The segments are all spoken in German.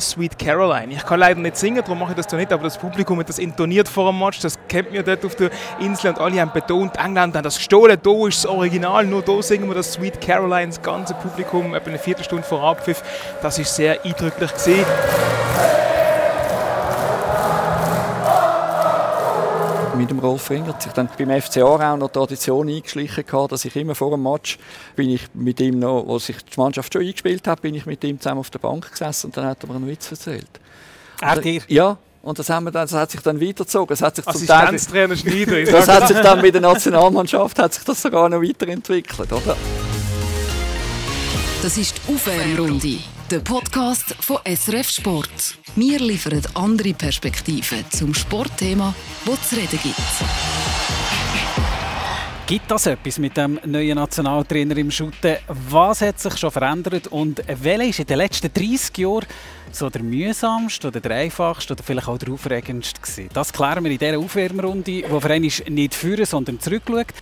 Sweet Caroline. Ich kann leider nicht singen, darum mache ich das da nicht, aber das Publikum hat das intoniert vor dem Match, das kennt mir dort auf der Insel und alle haben betont, England hat das gestohlen, da ist das Original, nur da singen wir das Sweet Caroline, das ganze Publikum, etwa eine Viertelstunde vor Abpfiff, das ist sehr eindrücklich gesehen. Mit dem Rolf Ringer sich dann beim FC Aarau noch Tradition eingeschlichen gehabt, dass ich immer vor dem Match bin ich mit ihm noch, wo sich die Mannschaft schon eingespielt hat, bin ich mit ihm zusammen auf der Bank gesessen und dann hat er mir einen Witz erzählt. Er dir? Ja. Und das, haben wir dann, das hat sich dann weitergezogen. Es hat sich zum Teil, Schneider. das hat sich dann mit der Nationalmannschaft hat sich das sogar noch weiterentwickelt, oder? Das ist die Aufwärmrunde, der Podcast von SRF Sport. Wir liefern andere Perspektiven zum Sportthema, das zu reden gibt. Gibt das etwas mit dem neuen Nationaltrainer im Schutten? Was hat sich schon verändert und welcher ist in den letzten 30 Jahren so der mühsamste oder der einfachste oder vielleicht auch der aufregendste gewesen? Das klären wir in dieser Aufwärmrunde, die einen nicht führen, sondern zurückschaut.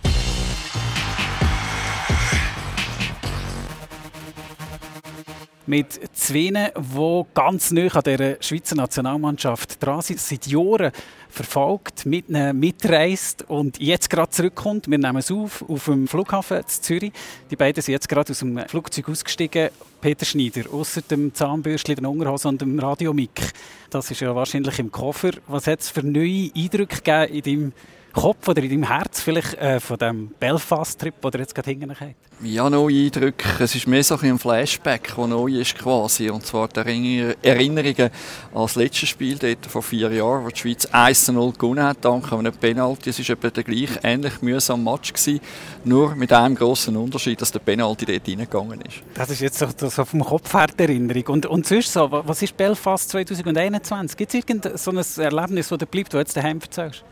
Mit zwei, die ganz nah an der Schweizer Nationalmannschaft dran sind, seit Jahren verfolgt, mit ihnen mitreist und jetzt gerade zurückkommt. Wir nehmen es auf, auf dem Flughafen in Zürich. Die beiden sind jetzt gerade aus dem Flugzeug ausgestiegen. Peter Schneider, außer dem Zahnbürstchen, der Unterhose und dem Radiomic. Das ist ja wahrscheinlich im Koffer. Was hat es für neue Eindrücke gegeben in deinem Kopf oder in deinem Herz vielleicht äh, von dem Belfast-Trip, den ihr jetzt gerade hinten habt? Ja, neue Eindrücke. Es ist mehr so ein Flashback, der neu ist quasi. Und zwar die Erinnerungen an das letzte Spiel dort vor vier Jahren, wo die Schweiz 1-0 gewonnen hat, dank einem Penalty. Es war der gleich ähnlich mühsame Match gewesen, nur mit einem grossen Unterschied, dass der Penalty dort reingegangen ist. Das ist jetzt so, so vom Kopf her die Erinnerung. Und, und sonst so, was ist Belfast 2021? Gibt es irgendein so ein Erlebnis, das dir bleibt, das du jetzt daheim erzählst?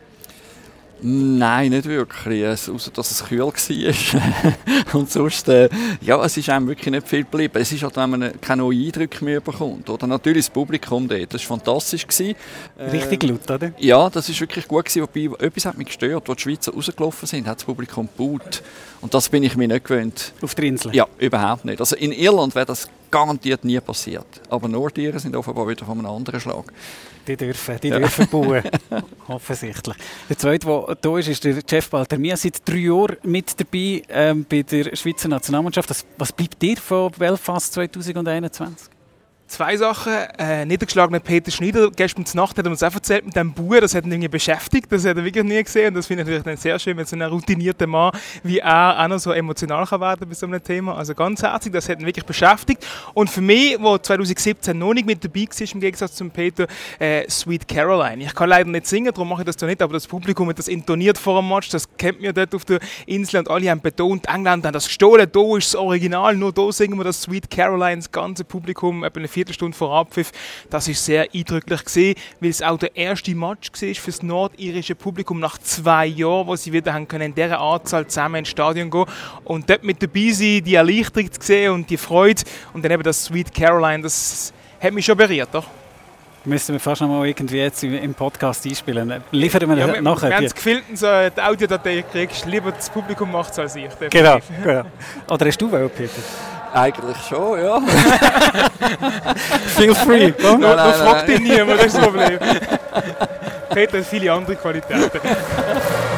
Nein, nicht wirklich. Außer dass es kühl war. und sonst, äh, ja, es ist einem wirklich nicht viel geblieben. Es ist halt, wenn man keine neuen Eindrücke mehr bekommt. Oder natürlich das Publikum dort. Das war fantastisch. Gewesen. Richtig laut, oder? Ja, das ist wirklich gut gewesen. Wobei, etwas hat mich gestört. Als die Schweizer rausgelaufen sind, hat das Publikum gebaut. Und das bin ich mir nicht gewöhnt. Auf der Insel? Ja, überhaupt nicht. Also in Irland wäre das garantiert nie passiert. Aber Nordiren sind offenbar wieder von einem anderen Schlag. Die dürfen, die dürfen bauen. Offensichtlich. Der zweite, der hier ist, ist der Jeff Baltermia. Seit drei Jahren mit dabei ähm, bei der Schweizer Nationalmannschaft. Was, was bleibt dir von Belfast 2021? Zwei Sachen. Äh, niedergeschlagener Peter Schneider, gestern Nacht hat er uns auch erzählt mit dem Buch, das hat ihn irgendwie beschäftigt, das hat er wirklich nie gesehen. Und das finde ich natürlich dann sehr schön, wenn so ein routinierter Mann wie er auch noch so emotional kann werden bei so einem Thema. Also ganz herzlich, das hat ihn wirklich beschäftigt. Und für mich, wo 2017 noch nicht mit dabei war, im Gegensatz zum Peter, äh, Sweet Caroline. Ich kann leider nicht singen, darum mache ich das da nicht, aber das Publikum hat das intoniert vor dem Match, das kennt mir dort auf der Insel. Und alle haben betont, England hat das gestohlen, da ist das Original, nur da singen wir das Sweet Caroline, das ganze Publikum, etwa eine Viertelstunde vor Abpfiff. Das ist sehr eindrücklich gesehen, weil es auch der erste Match war für das nordirische Publikum nach zwei Jahren, wo sie wieder haben können in dieser Anzahl zusammen ins Stadion gehen und dort mit dabei sein, die Erleichterung zu sehen und die Freude und dann eben das Sweet Caroline, das hat mich schon berührt, doch? Müssen wir fast noch mal irgendwie jetzt im Podcast einspielen. Liefern wir ja, nachher. Haben es gefilmt so die Audiodatei kriegst. Lieber das Publikum macht es als ich. Genau, genau. Oder hast du wollen, Peter? Eigentlich schon, ja. Feel free. No, no, no, fragt dich niemand, das ist das Problem. Peter hat viele andere Qualitäten.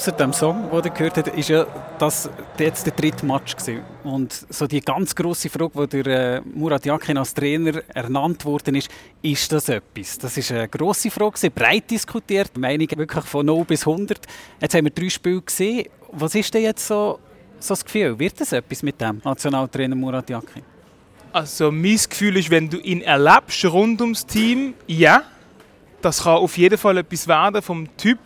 außer dem Song, den ihr gehört habt, ist ja das jetzt der dritte Match gewesen. Und so die ganz große Frage, die durch äh, Murat Yakin als Trainer ernannt worden ist, ist das etwas? Das ist eine große Frage, breit diskutiert, Meinungen wirklich von 0 bis 100. Jetzt haben wir drei Spiele gesehen. Was ist denn jetzt so, so das Gefühl? Wird das etwas mit dem Nationaltrainer Murat Yakin? Also mein Gefühl ist, wenn du ihn erlebst rund ums Team, ja, das kann auf jeden Fall etwas werden vom Typ.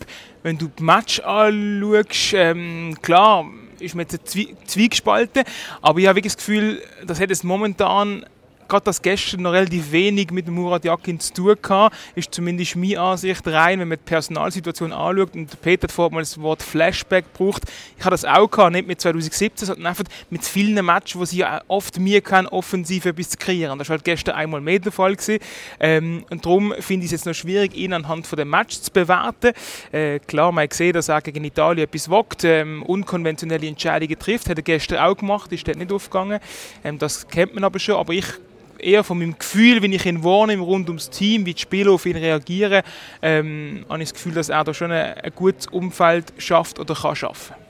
Wenn du das Match anschaust, ähm, klar, ist man jetzt zwiegespalten, aber ich habe wirklich das Gefühl, das hat es momentan gerade das gestern noch relativ wenig mit Murat Yakin zu tun hatte, ist zumindest meine Ansicht rein, wenn man die Personalsituation anschaut. Und Peter hat vorhin mal das Wort Flashback gebraucht. Ich habe das auch gehabt, nicht mit 2017, sondern einfach mit vielen Matches, wo sie oft mir kann, offensiv etwas zu kreieren. Das war halt gestern einmal mehr der Fall gewesen. Ähm, und darum finde ich es jetzt noch schwierig, ihn anhand von dem Match zu bewerten. Äh, klar, man gesehen, dass er gegen Italien etwas wagt, ähm, unkonventionelle Entscheidungen trifft, hat er gestern auch gemacht, ist dort nicht aufgegangen. Ähm, das kennt man aber schon, aber ich eher von meinem Gefühl, wenn ich ihn wahrnehme rund ums Team, wie die Spieler auf ihn reagieren, ähm, habe ich das Gefühl, dass er da schon ein, ein gutes Umfeld schafft oder kann schaffen.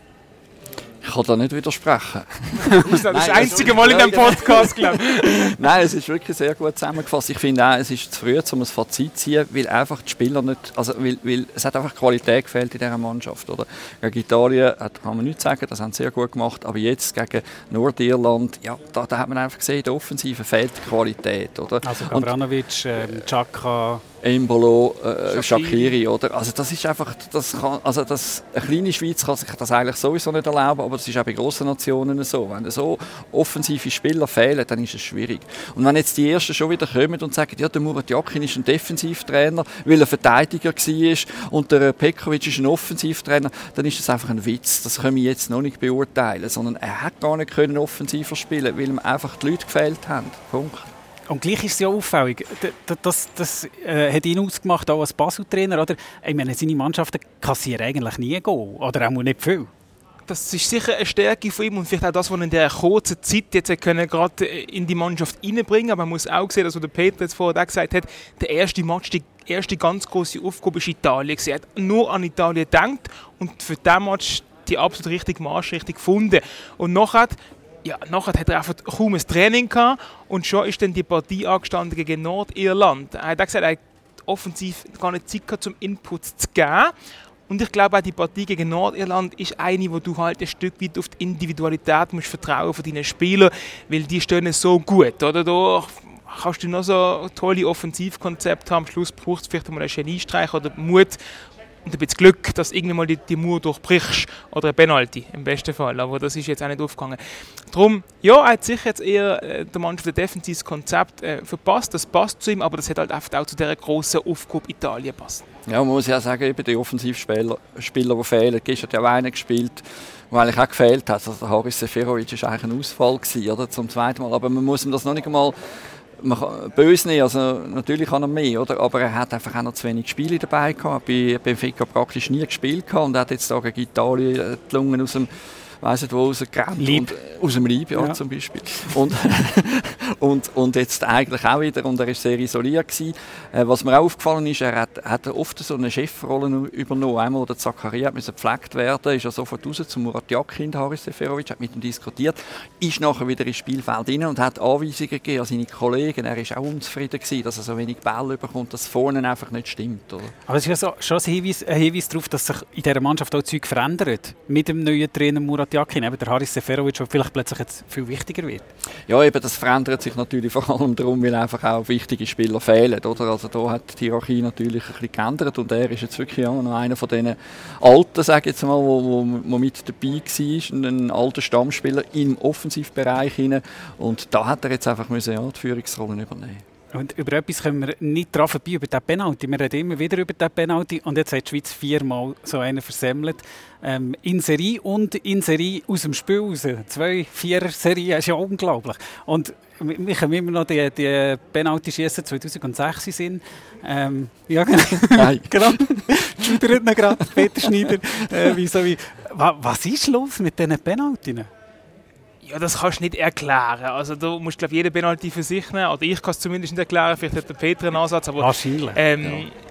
Ich kann da nicht widersprechen. das ist das einzige Mal in diesem Podcast, glaube ich. Nein, es ist wirklich sehr gut zusammengefasst. Ich finde auch, es ist zu früh, um ein Fazit zu ziehen, weil einfach die Spieler nicht, also weil, weil es hat einfach Qualität gefehlt in dieser Mannschaft. Oder? Gegen Italien hat, kann man nicht sagen, das haben sie sehr gut gemacht, aber jetzt gegen Nordirland, ja, da, da hat man einfach gesehen, in der Offensive fehlt die Qualität. Oder? Also Gavranovic, ähm, Chaka... Embolo, äh, Shakiri, oder? Also das ist einfach, das kann, also das, eine kleine Schweiz kann sich das eigentlich sowieso nicht erlauben, aber das ist auch bei grossen Nationen so. Wenn so offensive Spieler fehlen, dann ist es schwierig. Und wenn jetzt die Ersten schon wieder kommen und sagen, ja, der Murat Yakin ist ein Defensivtrainer, weil er Verteidiger war und der Pekovic ist ein Offensivtrainer, dann ist das einfach ein Witz. Das können wir jetzt noch nicht beurteilen, sondern er hat gar nicht können offensiver spielen, weil ihm einfach die Leute gefehlt haben. Punkt. Und gleich ist es ja auffällig. Das, das, das äh, hat ihn ausgemacht, auch als Basel-Trainer. Oder? Ich meine, seine Mannschaften kassieren eigentlich nie Goal. Oder auch nicht viel. Das ist sicher eine Stärke von ihm und vielleicht auch das, was er in dieser kurzen Zeit jetzt können gerade in die Mannschaft reinbringen Aber man muss auch sehen, dass der Peter jetzt vorher auch gesagt hat, der erste Match, die erste ganz große Aufgabe ist Italien. Er hat nur an Italien gedacht und für diesen Match die absolut richtige Marschrichtung gefunden. Und nachher ja, nachher hat er einfach kaum ein Training gehabt und schon ist dann die Partie angestanden gegen Nordirland. Er hat auch gesagt, er hat offensiv gar nicht Zeit gehabt, um Input zu geben. Und ich glaube auch die Partie gegen Nordirland ist eine, wo du halt ein Stück weit auf die Individualität musst vertrauen von deinen Spielern, weil die stehen so gut, oder? Da kannst du noch so tolle Offensivkonzepte haben. Am Schluss brauchst du vielleicht mal einen Geniestreich oder Mut und ein bisschen Glück, dass du irgendwann mal die, die Mauer durchbrichst. Oder ein Penalty im besten Fall. Aber das ist jetzt auch nicht aufgegangen. Darum, ja, er hat sicher jetzt eher äh, der Mannschaft ein defensives Konzept äh, verpasst. Das passt zu ihm, aber das hat halt einfach auch zu dieser grossen Aufgabe Italien passt. Ja, man muss ja sagen, eben die Offensivspieler, Spieler, die fehlen. Gestern hat ja auch einer gespielt, der eigentlich auch gefehlt hat. Also Haris Seferovic war eigentlich ein Ausfall gewesen, oder, zum zweiten Mal. Aber man muss ihm das noch nicht einmal man kann, böse nicht, also natürlich kann er mehr, oder? aber er hat einfach auch noch zu wenig Spiele dabei gehabt. Bei Benfica praktisch nie gespielt gehabt und hat jetzt da gegen Italien äh, die Lungen aus dem weiß nicht wo rausgerannt. Lieb. Und, aus dem Lieb, ja, ja. zum Beispiel. Und, und, und jetzt eigentlich auch wieder, und er war sehr isoliert. Gewesen. Äh, was mir auch aufgefallen ist, er hat, hat oft so eine Chefrolle übernommen. Einmal, der Zakaria musste gepflegt werden, ist er sofort raus zum Murat Yakin, Haris Seferovic, hat mit ihm diskutiert, ist nachher wieder ins Spielfeld rein und hat Anweisungen gegeben an seine Kollegen. Er war auch unzufrieden, gewesen, dass er so wenig Bälle bekommt, dass vorne einfach nicht stimmt. Oder? Aber es ist ja so, schon ein Hinweis, ein Hinweis darauf, dass sich in dieser Mannschaft auch Zeug verändert. Mit dem neuen Trainer Murat Jakin, eben der Haris Seferovic, der vielleicht plötzlich jetzt viel wichtiger wird. Ja, eben, das verändert sich natürlich vor allem darum, weil einfach auch wichtige Spieler fehlen. Oder? Also da hat die Hierarchie natürlich ein bisschen geändert und er ist jetzt wirklich auch noch einer von diesen Alten, sage ich jetzt mal, wo, wo, wo mit dabei war, ein alter Stammspieler im Offensivbereich. Und da hat er jetzt einfach müssen, ja, die Führungsrollen übernehmen und über etwas können wir nicht dran vorbei, über den Penalty. Wir reden immer wieder über den Penalty und jetzt hat die Schweiz viermal so einen versemmelt. Ähm, in Serie und in Serie aus dem Spiel raus. Zwei, vier Serien, ist ja unglaublich. Und wir können immer noch die, die Penalty schießen 2006 sind. Ähm, ja, genau. Nein. genau. Schneidert gerade, Peter Schneider. Äh, wie so wie, was ist los mit diesen Penaltys? Ja, das kannst du nicht erklären. Also du musst glaube jede Penalty für sich nehmen. Oder ich kann es zumindest nicht erklären. Vielleicht hat der Peter einen Ansatz. Aber, Wahrscheinlich. Ähm, ja.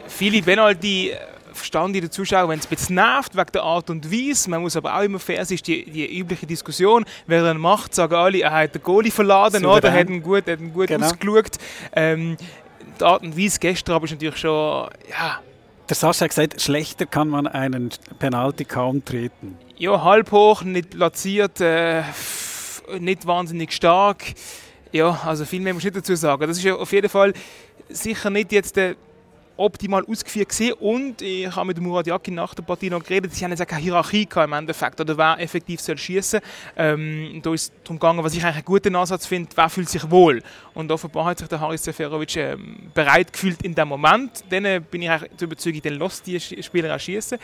Viele Penalty äh, verstanden die Zuschauer, wenn es ein bisschen nervt wegen der Art und Weise. Man muss aber auch immer fair sein, die, die übliche Diskussion. Wer er macht, sagen alle, er hat den Goalie verladen Souverän. oder hat ihn gut, hat ihn gut genau. ausgeschaut. Ähm, die Art und Weise gestern aber ist natürlich schon, ja... Der Sascha hat gesagt, schlechter kann man einen Penalty kaum treten. Ja, halb hoch, nicht platziert, äh, nicht wahnsinnig stark. Ja, also viel mehr muss ich nicht dazu sagen. Das ist ja auf jeden Fall sicher nicht jetzt der optimal ausgeführt gesehen und ich habe mit Murat Yakin nach der Partie noch geredet, sie haben jetzt keine Hierarchie gehabt im Endeffekt, oder wer effektiv soll schießen. Ähm, da ist darum gegangen, was ich eigentlich einen guten Ansatz finde, wer fühlt sich wohl. Und offenbar hat sich der Haris Seferovic ähm, bereit gefühlt in dem Moment. Dann äh, bin ich eigentlich Überzeugung, dann lässt die Spieler auch schießen.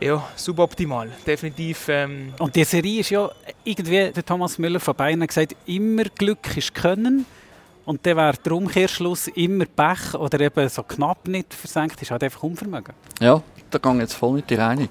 Ja, suboptimal, definitiv. Ähm. Und die Serie ist ja irgendwie, der Thomas Müller von Bayern gesagt, immer Glück ist Können. Und dann wäre der Umkehrschluss immer Pech oder eben so knapp nicht versenkt, ist halt einfach Unvermögen. Ja, da gehe jetzt voll mit dir einig.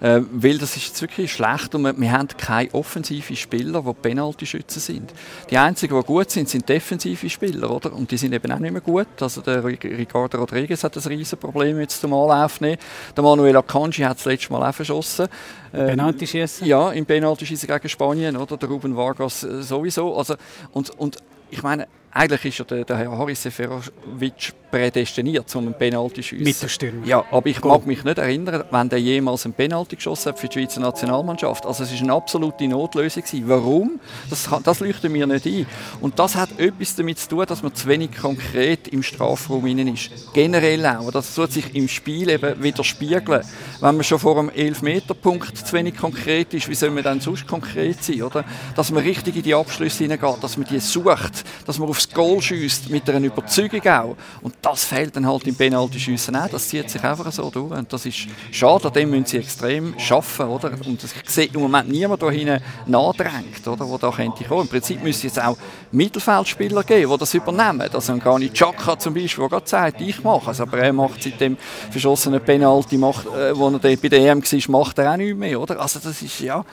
Äh, weil das ist jetzt wirklich schlecht und wir, wir haben keine offensiven Spieler, die Penalty-Schützen sind. Die einzigen, die gut sind, sind defensive Spieler, oder? Und die sind eben auch nicht mehr gut. Also der Ricardo Rodriguez hat ein riesen Problem jetzt zum Anlauf nehmen. Der Manuel Akanji hat das letzte Mal auch verschossen. Ähm, Penalty schießen? Ja, im Penalty schießen gegen Spanien, oder? Der Ruben Vargas äh, sowieso. Also, und, und ich meine, eigentlich ist ja der, der Herr Haris Seferovic prädestiniert, um einen Penalty zu schiessen. Mit der Stimme. Ja, aber ich mag mich nicht erinnern, wenn der jemals einen Penalty geschossen hat für die Schweizer Nationalmannschaft. Also es war eine absolute Notlösung. Warum? Das, das leuchtet mir nicht ein. Und das hat etwas damit zu tun, dass man zu wenig konkret im Strafraum innen ist. Generell auch. Das tut sich im Spiel eben widerspiegeln. Wenn man schon vor einem 11-Meter-Punkt zu wenig konkret ist, wie soll man dann sonst konkret sein? Oder? Dass man richtig in die Abschlüsse hineingeht, dass man die sucht, dass man aufs Goal schießt, mit einer Überzeugung auch. Und das fehlt dann halt im Penalty-Schiessen auch. Das zieht sich einfach so durch. Und das ist schade, an dem müssen sie extrem schaffen, oder? Und ich sehe im Moment niemand da hinten nachdrängt, oder? Wo da könnte kommen. Im Prinzip müsste es jetzt auch Mittelfeldspieler geben, die das übernehmen. Also ein Gani Chaka zum Beispiel, der gerade sagt, ich mache es. Aber er macht seit dem verschossenen Penalty, macht, äh, wo er bei der EM war, macht er auch nichts mehr, oder? Also das ist, ja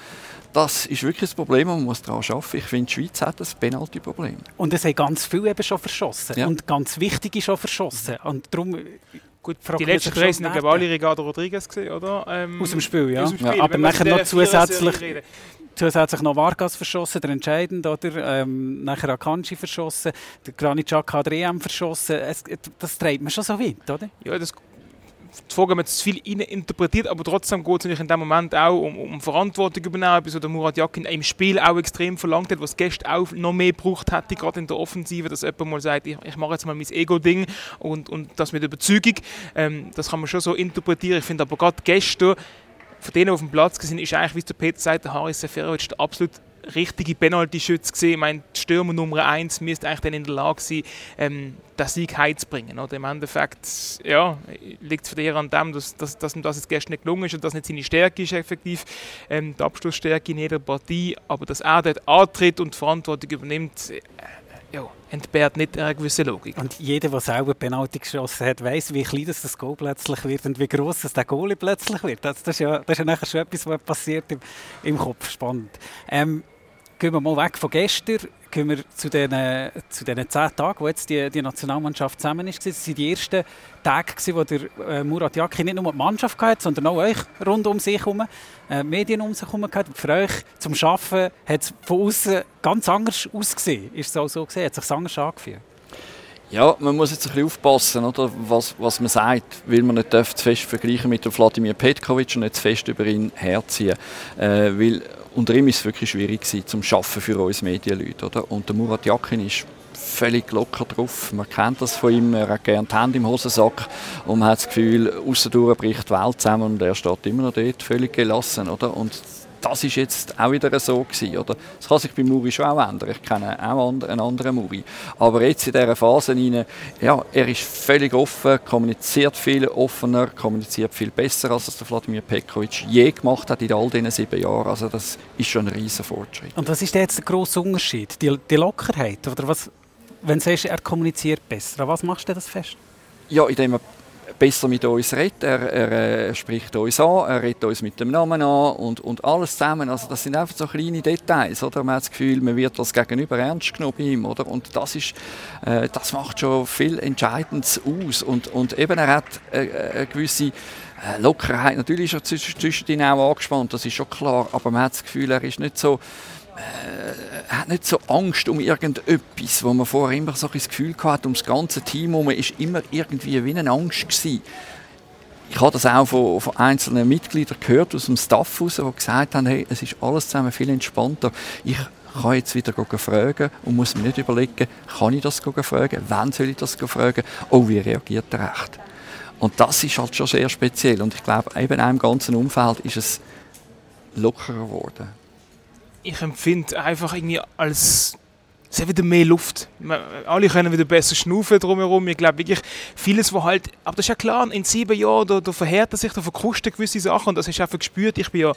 das ist wirklich ein Problem und man muss daran arbeiten. Ich finde, die Schweiz hat ein Penalty-Problem. Und es haben ganz viele eben schon verschossen. Ja. Und ganz wichtige schon verschossen. Und darum Gut, die letzten drei sind alle Ricardo Rodriguez gesehen, oder? Ähm, aus dem Spiel, ja. Dem Spiel. ja aber nachher noch zusätzlich, zusätzlich noch Vargas verschossen, der entscheidend, oder? Ähm, nachher Akanji verschossen, der Granit Xhaka hat EM verschossen. Es, das treibt man schon so weit, oder? Ja, das die Frage, man zu viel interpretiert, aber trotzdem geht es natürlich in dem Moment auch um, um Verantwortung übernehmen, etwas, was der Murat Yakin im Spiel auch extrem verlangt hat, was Gäste auch noch mehr gebraucht hätte, gerade in der Offensive, dass jemand mal sagt, ich, ich mache jetzt mal mein Ego-Ding und, und das mit Überzeugung, ähm, das kann man schon so interpretieren. Ich finde aber gerade Gäste, von denen auf dem Platz sind, ist eigentlich, wie der Peter sagt, der Haris Seferovic der absolut richtige Penalty-Schütze gesehen. Ich meine, die Stürmer Nummer 1 müsste eigentlich dann in der Lage sein, ähm, den Sieg heimzubringen. Oder? Im Endeffekt ja, liegt es für eher an dem, dass, dass, dass ihm das jetzt gestern nicht gelungen ist und das nicht seine Stärke ist, effektiv, ähm, die Abschlussstärke in jeder Partie. Aber dass er dort antritt und die Verantwortung übernimmt, äh, ja, entbehrt nicht einer gewissen Logik. Und jeder, der selber Penalty geschossen hat, weiß, wie klein das, das Goal plötzlich wird und wie groß das der Goalie plötzlich wird. Das, das, ist ja, das ist ja nachher schon etwas, was passiert im, im Kopf. Spannend. Ähm, gehen wir mal weg von gestern, gehen wir zu den, zu den zehn Tagen, wo jetzt die, die Nationalmannschaft zusammen ist. Das waren die ersten Tage, wo der äh, Murat Yakin nicht nur die Mannschaft hatte, sondern auch euch rund um sich herum, äh, Medien um sich herum hatte. Für euch zum Arbeiten hat es von außen ganz anders ausgesehen. Ist es auch so gesehen? Hat es sich anders angefühlt? Ja, man muss jetzt ein bisschen aufpassen, oder, was, was man sagt, weil man nicht zu fest vergleichen mit dem Vladimir Petkovic und nicht zu fest über ihn herziehen. Äh, weil unter ihm war es wirklich schwierig gewesen, zum Schaffen für uns Medienleute. Oder? Und der Murat Yakin ist völlig locker drauf. Man kennt das von ihm, er hat gerne die Hände im Hosensack und man hat das Gefühl, außerdurch bricht die Welt zusammen und er steht immer noch dort, völlig gelassen. Oder? Und das ist jetzt auch wieder so gewesen, oder? Das kann sich bei Muri schon auch ändern. Ich kenne auch einen anderen Muri. Aber jetzt in dieser Phase rein, ja, er ist völlig offen, kommuniziert viel offener, kommuniziert viel besser, als es der Vladimir Pekovic je gemacht hat in all diesen sieben Jahren. Also das ist schon ein riesen Fortschritt. Und was ist jetzt der grosse Unterschied? Die, die Lockerheit? Oder was, wenn du sagst, er kommuniziert besser, an was machst du das fest? Ja, indem er besser mit uns redet. Er, er äh, spricht uns an, er redet uns mit dem Namen an und, und alles zusammen. Also das sind einfach so kleine Details. Oder? Man hat das Gefühl, man wird das Gegenüber ernst genommen bei ihm. Oder? Und das, ist, äh, das macht schon viel Entscheidendes aus. Und, und eben er hat äh, eine gewisse äh, Lockerheit. Natürlich ist er zwischen auch angespannt, das ist schon klar. Aber man hat das Gefühl, er ist nicht so äh, hat nicht so Angst um irgendetwas, wo man vorher immer so ein Gefühl hatte, um das ganze Team herum ist immer irgendwie wie eine Angst gewesen. Ich habe das auch von, von einzelnen Mitgliedern gehört aus dem Staff heraus, die gesagt haben, hey, es ist alles zusammen viel entspannter. Ich kann jetzt wieder fragen und muss mir nicht überlegen, kann ich das fragen, wann soll ich das fragen, oh, wie reagiert er recht? Und das ist halt schon sehr speziell und ich glaube, eben in einem ganzen Umfeld ist es lockerer geworden. Ich empfinde einfach irgendwie als es hat wieder mehr Luft. Alle können wieder besser schnaufen drumherum. Ich glaube wirklich, vieles, was halt, aber das ist ja klar, in sieben Jahren, da, da verhärtet sich, da verkrustet gewisse Sachen und das hast du einfach gespürt. Ich bin ja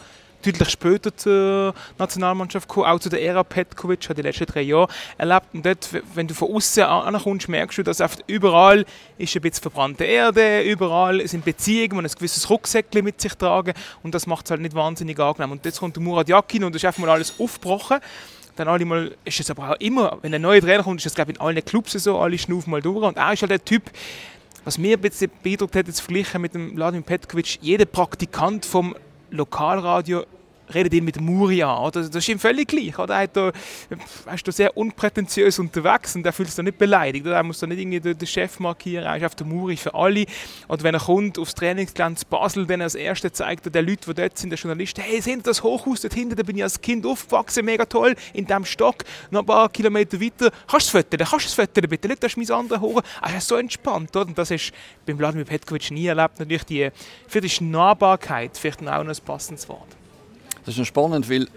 deutlich später zur Nationalmannschaft gekommen, auch zu der Ära Petkovic, habe die letzten drei Jahre erlebt. Und dort, wenn du von außen ankommst, merkst du, dass oft überall ist ein bisschen verbrannte Erde, überall sind Beziehungen, die ein gewisses Rucksäckchen mit sich tragen und das macht es halt nicht wahnsinnig angenehm. Und jetzt kommt der Murat Yakin und das ist einfach mal alles aufgebrochen dann alle mal, ist es aber auch immer, wenn ein neuer Trainer kommt, ist das glaube ich in allen Clubs so, alle schnaufen mal durch und er ist halt der Typ, was mir ein bisschen beeindruckt hat, jetzt verglichen mit dem Vladimir Petkovic, jeder Praktikant vom Lokalradio redet ihn mit Muri an. Oder? Das ist ihm völlig gleich. Oder? Er ist da, da sehr unprätentiös unterwegs und er fühlt sich da nicht beleidigt. Oder? Er muss da nicht irgendwie den Chef markieren. Er ist auf der Muri für alle. Oder wenn er kommt aufs Trainingsgelände Basel, dann als Erster zeigt er den Leuten, die dort sind, der Journalist, hey, seht ihr das Hochhaus dort hinten? Da bin ich als Kind aufgewachsen, mega toll, in diesem Stock. Noch ein paar Kilometer weiter. Kannst du es fotografieren? Kannst du es fotografieren, bitte? Nicht, das ist mein anderer Hoch. Er ist so entspannt. Oder? Und das ist beim Vladimir Petkovic nie erlebt. Natürlich die, für die Nahbarkeit, vielleicht auch noch ein passendes Wort. Das ist noch spannend, weil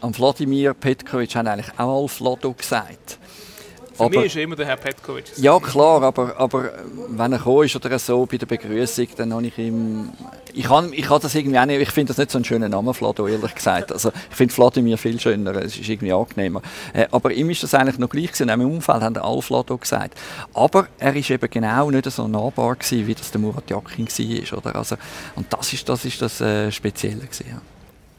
am Vladimir Petkovic haben eigentlich auch Alf Lado gesagt. Für aber, mich ist immer der Herr Petkovic. Ja, klar, aber, aber wenn er gekommen ist oder so bei der Begrüßung, dann habe ich ihm... Ich kann, ich kann das irgendwie auch nicht... Ich finde das nicht so einen schönen Namen, Vlado, ehrlich gesagt. Also, ich finde Vladimir viel schöner, es ist irgendwie angenehmer. Äh, aber ihm ist das eigentlich noch gleich gewesen. Im Umfeld haben alle Vlado gesagt. Aber er ist eben genau nicht so nahbar gewesen, wie das der Murat Yakin war. Oder? Also, und das ist das, ist das äh, Spezielle gewesen, ja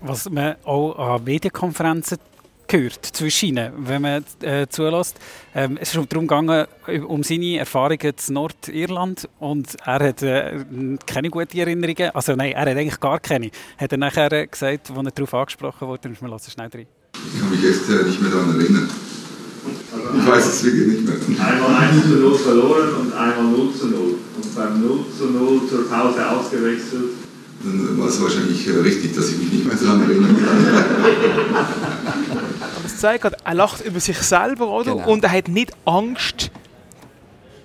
was man auch an Medienkonferenzen gehört zwischen ihnen, wenn man äh, zulässt. Ähm, es ist darum gegangen, um seine Erfahrungen in Nordirland und er hat äh, keine guten Erinnerungen, also nein, er hat eigentlich gar keine. Hat er nachher gesagt, als er darauf angesprochen wurde, wir lassen schnell rein. Ich kann mich echt äh, nicht mehr daran erinnern. Ich weiß es wirklich nicht mehr. Einmal 1 zu 0 verloren und einmal 0 zu 0. Und beim 0 zu 0 zur Pause ausgewechselt dann war es wahrscheinlich äh, richtig, dass ich mich nicht mehr daran erinnern kann. Aber es zeigt gerade, er lacht über sich selber, oder? Genau. Und er hat nicht Angst,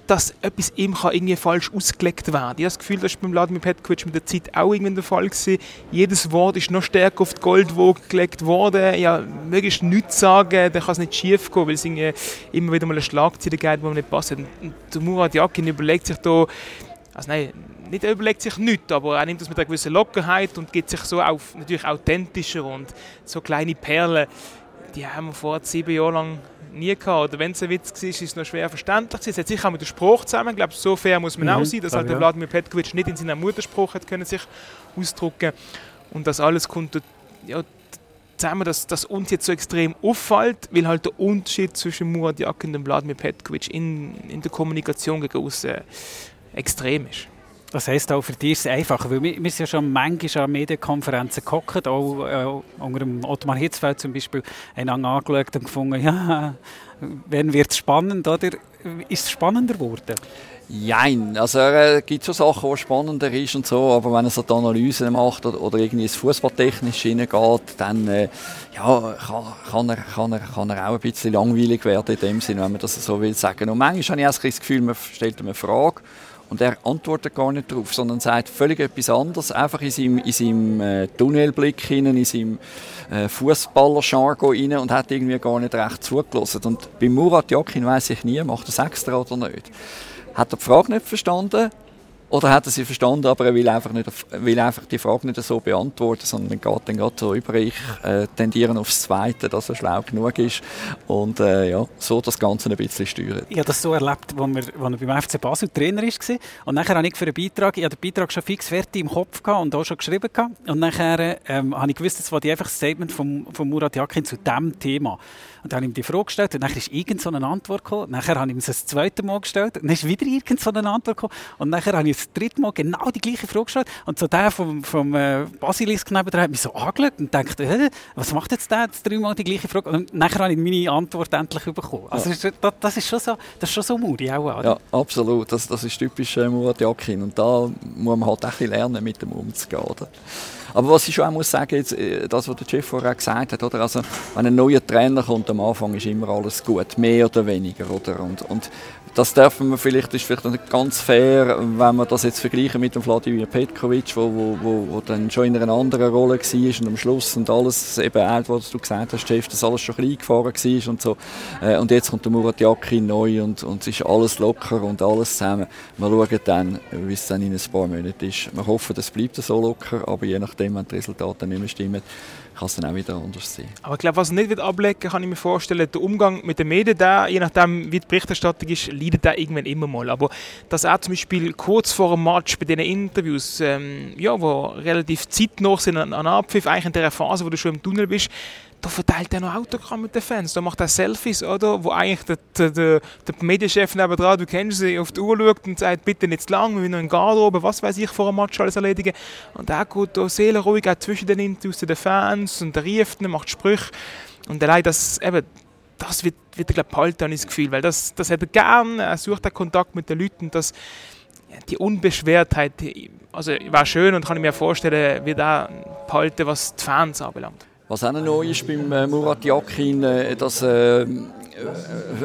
dass etwas ihm kann irgendwie falsch ausgelegt werden kann. Ich habe das Gefühl, das ist beim Vladimir Petkovic mit der Zeit auch irgendwie der Fall gewesen. Jedes Wort ist noch stärker auf die Goldwaage gelegt worden. Ja, möglichst nichts sagen, dann kann es nicht schief gehen, weil es immer wieder mal eine Schlagzeile gibt, die nicht passt. Und der Murat Yakin überlegt sich da, also nein, nicht er überlegt sich nichts, aber er nimmt das mit einer gewissen Lockerheit und gibt sich so auf, natürlich authentischer und so kleine Perlen, die haben wir vor sieben Jahren lang nie gehabt. Oder wenn es ein Witz war, ist es noch schwer verständlich. Es hat sicher auch mit dem Spruch zusammen. Ich glaube, so fair muss man mhm. auch sein, dass halt der Vladimir Petkovic nicht in seinem Mutterspruch hat können sich ausdrücken Und das alles kommt ja, zusammen, dass das uns jetzt so extrem auffällt, weil halt der Unterschied zwischen Murat Yakin und dem Vladimir Petkovic in, in der Kommunikation gegen außen extrem ist. Das heisst auch für dich ist es einfach, weil wir, wir sind ja schon manchmal an Medienkonferenzen gehockt, auch äh, unter dem Ottmar Hitzfeld zum Beispiel, einander angeschaut und gefunden, ja, wenn wird es spannend, oder? Ist es spannender geworden? Nein, also es äh, gibt schon Sachen, die spannender ist und so, aber wenn er so die Analyse macht oder, oder irgendwie ins Fußballtechnisch hineingeht, dann äh, ja, kann, kann, er, kann, er, kann er auch ein bisschen langweilig werden in dem Sinne, wenn man das so will sagen. Und manchmal habe ich auch das Gefühl, man stellt eine Frage und er antwortet gar nicht darauf, sondern sagt völlig etwas anderes, einfach in seinem, in seinem äh, Tunnelblick hinein, in seinem äh, Fußballer-Jargon hinein und hat irgendwie gar nicht recht zugelassen. Und bei Murat Yakin weiß ich nie, macht er es extra oder nicht. Hat er die Frage nicht verstanden? Oder hat er sie verstanden, aber er will einfach, nicht, will einfach die Frage nicht so beantworten, sondern geht dann gerade so über. Ich äh, tendiere aufs Zweite, dass er schlau genug ist und äh, ja, so das Ganze ein bisschen steuert. Ich habe das so erlebt, als er beim FC Basel Trainer war. Und nachher habe ich für einen Beitrag, ich hatte den Beitrag schon fix fertig im Kopf gehabt und auch schon geschrieben. Gehabt. Und nachher ähm, habe ich gewusst, das war einfach ein Statement von, von Murat Yakin zu diesem Thema. Und dann habe ich ihm die Frage gestellt und dann ist irgend so eine Antwort gekommen. Nachher habe ich ihm das zweite Mal gestellt und dann ist wieder irgend so eine Antwort gekommen. Und nachher habe ich das dritte Mal genau die gleiche Frage gestellt. Und so der vom, vom äh, Basilisk neben hat mich so angeschaut und dachte, äh, was macht jetzt der jetzt dreimal die gleiche Frage? Und nachher habe ich meine Antwort endlich bekommen. Also ja. das, das, ist schon so, das ist schon so Muri auch, oder? Ja, absolut. Das, das ist typisch äh, Murat Yakin. Und da muss man halt auch ein lernen, mit dem umzugehen, oder? Aber was ich schon auch muss sagen, jetzt, äh, das, was der Chef vorher gesagt hat, oder? Also, wenn ein neuer Trainer kommt, am Anfang ist immer alles gut, mehr oder weniger, oder? Und, und das dürfen wir vielleicht, ist vielleicht nicht ganz fair, wenn wir das jetzt vergleichen mit dem Vladimir Petkovic, wo, wo, wo, wo dann schon in einer anderen Rolle war und am Schluss und alles, eben auch, was du gesagt hast, Chef, dass alles schon klein gefahren war und so. Äh, und jetzt kommt der Murat Yakin neu und, und es ist alles locker und alles zusammen. Wir schauen dann, wie es dann in ein paar Monaten ist. Wir hoffen, es bleibt so locker, aber je nachdem, wenn die Resultate nicht mehr stimmen, kann es dann auch wieder anders sein. Aber ich glaube, was nicht wird ablegen kann ich mir vorstellen, der Umgang mit den Medien, der, je nachdem, wie die Berichterstattung ist, leidet er irgendwann immer mal. Aber dass er zum Beispiel kurz vor dem Match bei diesen Interviews, ähm, ja, wo relativ zeitnah sind an, an Abpfiff, eigentlich in der Phase, wo du schon im Tunnel bist, da verteilt er noch Autogramm mit den Fans, da macht er Selfies, oder? Wo eigentlich der, der, der, der Medienchef nebenan, du kennst sie, auf die Uhr schaut und sagt, bitte nicht zu lang, wir müssen noch in Garderobe, was weiß ich, vor dem Match alles erledigen. Und er geht da seelenruhig auch zwischen den Interviews den Fans und er rieft macht Sprüche. Und allein das, eben, das wird, wird er, glaube ich, behalten, das Gefühl, weil das, das hat er gern, er sucht den Kontakt mit den Leuten, das, die Unbeschwertheit, also war schön und kann ich mir vorstellen, wird auch behalten, was die Fans anbelangt. Was auch neu ist beim äh, Murat Yakin, äh, dass äh,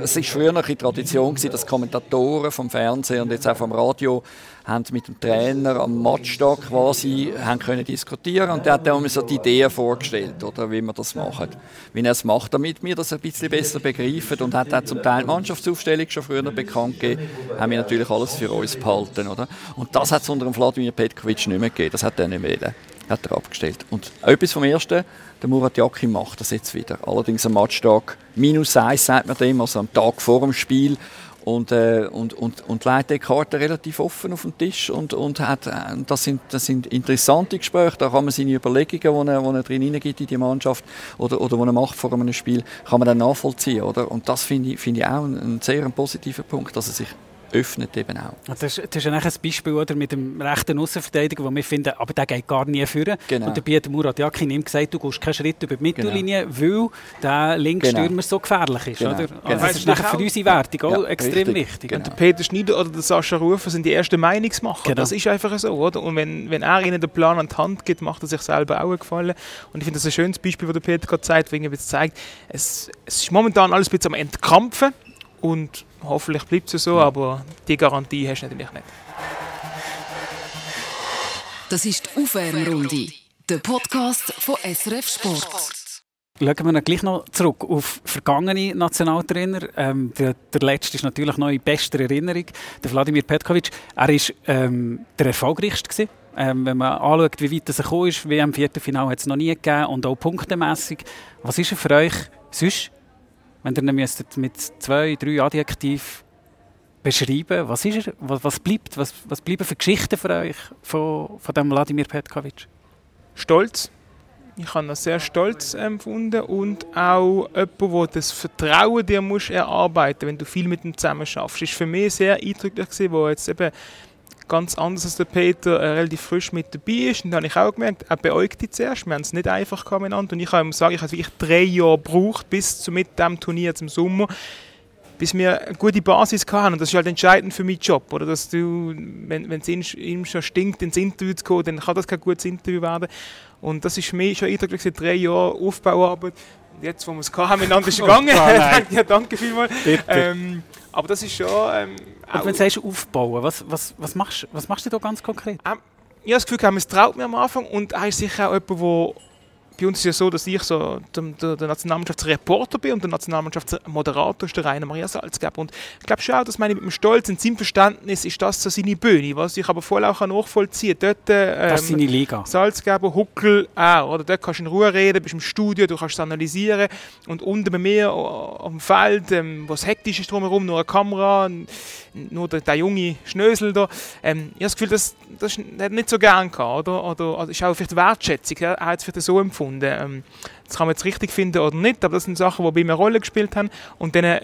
es ist früher noch eine Tradition gewesen, dass Kommentatoren vom Fernsehen und jetzt auch vom Radio haben mit dem Trainer am Matchtag quasi haben können diskutieren und der hat dann so die Ideen vorgestellt, oder, wie man das macht. Wie er es macht, damit wir das ein bisschen besser begreifen und hat auch zum Teil die Mannschaftsaufstellung schon früher bekannt gegeben, haben wir natürlich alles für uns behalten. Oder? Und das hat es unter dem Vladimir Petkovic nicht mehr gegeben, das hat er nicht wählen hat er abgestellt. Und etwas vom Ersten, der Murat Yakin macht das jetzt wieder. Allerdings am Matchtag minus eins, sagt man dem, also am Tag vor dem Spiel. Und, äh, und, und, und legt die Karte relativ offen auf den Tisch. Und, und hat, äh, das, sind, das sind interessante Gespräche. Da kann man seine Überlegungen, die er, die er drin hineingibt in die Mannschaft oder, oder die er macht vor einem Spiel, kann man dann nachvollziehen. Oder? Und das finde ich, find ich auch einen, einen sehr positiven Punkt, dass er sich öffnet eben auch. Das ist, das ist ein Beispiel oder, mit dem rechten Außenverteidiger, wo wir finden, aber der geht gar nie führen. Genau. Und dabei hat Murat Yakin ihm gesagt, du gehst keinen Schritt über die Mittellinie, genau. weil der Linksstürmer genau. so gefährlich ist. Genau. Oder? Also genau. Das ist nachher für unsere Wertung auch ja, extrem richtig. wichtig. Genau. Und der Peter Schneider oder der Sascha Rufer sind die ersten Meinungsmacher. Genau. Das ist einfach so. Oder? Und wenn, wenn er ihnen den Plan an die Hand gibt, macht er sich selber auch einen Gefallen. Und ich finde das ein schönes Beispiel, das der Peter gerade zeigt, wegen es zeigt, es, es ist momentan alles ein bisschen am Entkrampfen und hoffentlich bleibt es so, aber die Garantie hast du natürlich nicht. Das ist die Aufwärmrunde, der Podcast von SRF Sport. Schauen wir gleich noch zurück auf vergangene Nationaltrainer. Ähm, der, der, letzte ist natürlich noch in bester Erinnerung, der Wladimir Petkovic. Er war ähm, der erfolgreichste. Ähm, wenn man anschaut, wie weit er gekommen ist, wie im Viertelfinale hat es noch nie gegeben und auch punktemässig. Was ist er für euch sonst wenn ihr müsstet mit zwei, drei Adjektiven beschreiben, was ist er, was, was bleibt, was, was bleiben für Geschichten für euch von, von dem Wladimir Petkovic? Stolz. Ich habe ihn sehr stolz empfunden und auch jemand, der das Vertrauen dir musst erarbeiten wenn du viel mit ihm zusammen schaffst. Das war für mich sehr eindrücklich, wo jetzt eben ganz anders als der Peter äh, relativ frisch mit dabei ist. Und dann habe ich auch gemerkt, er beäugt die zuerst. Wir haben es nicht einfach miteinander. Und ich kann ihm sagen, ich habe wirklich drei Jahre gebraucht bis zu mit dem Turnier zum Sommer, bis wir eine gute Basis hatten. Und das ist halt entscheidend für meinen Job. Oder? Dass du, wenn es ihm schon stinkt, ins Interview zu kommen, dann kann das kein gutes Interview werden. Und das ist für mich schon eindrücklich, drei Jahre Aufbauarbeit. Jetzt, wo wir es hatten, miteinander ist gegangen. Oh, ja, danke vielmals. Ähm, aber das ist schon... Ähm, und wenn du sagst aufbauen, was, was, was, machst, was machst du da ganz konkret? Ähm, ich habe das Gefühl, es traut mir am Anfang und er ist sicher auch jemand, der bei uns ist es ja so, dass ich so der, der, der Nationalmannschaftsreporter bin und der Nationalmannschaftsmoderator ist der Rainer Maria Salzgeber. Und ich glaube schon auch, dass meine mit dem Stolz und seinem Verständnis ist das so seine Bühne, was ich aber voll auch nachvollziehen kann. Dort, ähm, das ist seine Liga. Salzgeber, Huckel auch. Oder dort kannst du in Ruhe reden, bist im Studio, du kannst es analysieren. Und unten bei mir auf dem Feld, ähm, wo es hektisch ist drumherum, nur eine Kamera, nur der, der junge Schnösel da. Ähm, ich habe das Gefühl, das, das hat nicht so gern gehabt, oder? Oder, oder ist auch vielleicht Wertschätzung, er hat es vielleicht so empfunden. Ähm, das kann man jetzt richtig finden oder nicht, aber das sind Sachen, die bei mir eine Rolle gespielt haben. Und dann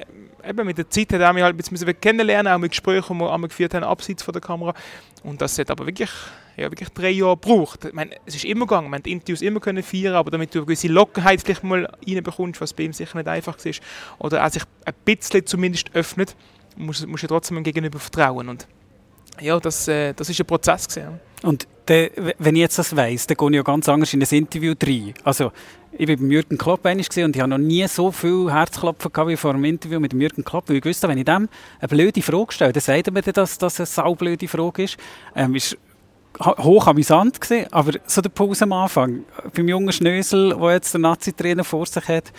eben mit der Zeit hat er mich halt ein bisschen kennenlernen, auch mit Gesprächen, die wir geführt haben, abseits von der Kamera. Und das hat aber wirklich, ja, wirklich drei Jahre gebraucht. Ich meine, es ist immer gegangen, man die Interviews immer können feiern, aber damit du eine gewisse Lockerheit vielleicht mal reinbekommst, was bei ihm sicher nicht einfach ist, oder er sich ein bisschen zumindest öffnet, musst du ja trotzdem dem Gegenüber vertrauen. Und ja, das, äh, das ist ein Prozess gewesen. Und de, wenn ich jetzt das weiss, dann gehe ich ja ganz anders in ein Interview rein. Also, ich war bei Jürgen Klopp und ich habe noch nie so viel Herzklopfen gehabt wie vor einem Interview mit Jürgen Klopp, weil ich wusste, wenn ich dem eine blöde Frage stelle, dann sagt er mir, dass das eine saublöde Frage ist. Ähm, ist hoch amüsant gewesen, aber so der Pause am Anfang, beim jungen Schnösel, der jetzt der Nazi-Trainer vor sich hat.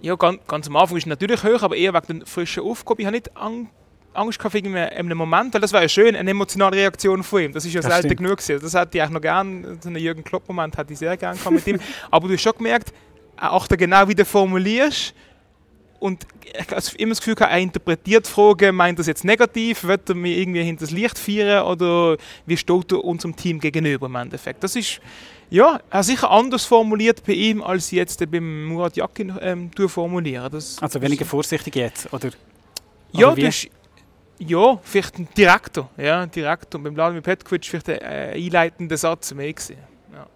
Ja, ganz, ganz am Anfang ist es natürlich hoch, aber eher wegen der frischen Aufgabe. Ich habe nicht Angst Angst gehabt in einem Moment, weil das war ja schön, eine emotionale Reaktion von ihm. Das ist ja das selten genug gewesen. Das hätte ich auch noch gern, so einen Jürgen Klopp-Moment hätte ich sehr gerne mit ihm. Aber du hast schon gemerkt, er achtet genau, wie du formulierst. Und ich habe immer das Gefühl, er interpretiert Fragen, meint das jetzt negativ, wird er mir irgendwie hinter das Licht führen oder wie steht er unserem Team gegenüber im Endeffekt. Das ist, ja, er sicher anders formuliert bei ihm, als jetzt beim Murat Yakin ähm, formulieren. Das, also weniger vorsichtig jetzt, oder? Ja, du hast, ja, vielleicht ein Direktor. Ja, ein Direktor. Und beim Vladimir Petkovic vielleicht ein äh, einleitender Satz mehr gewesen. Ja.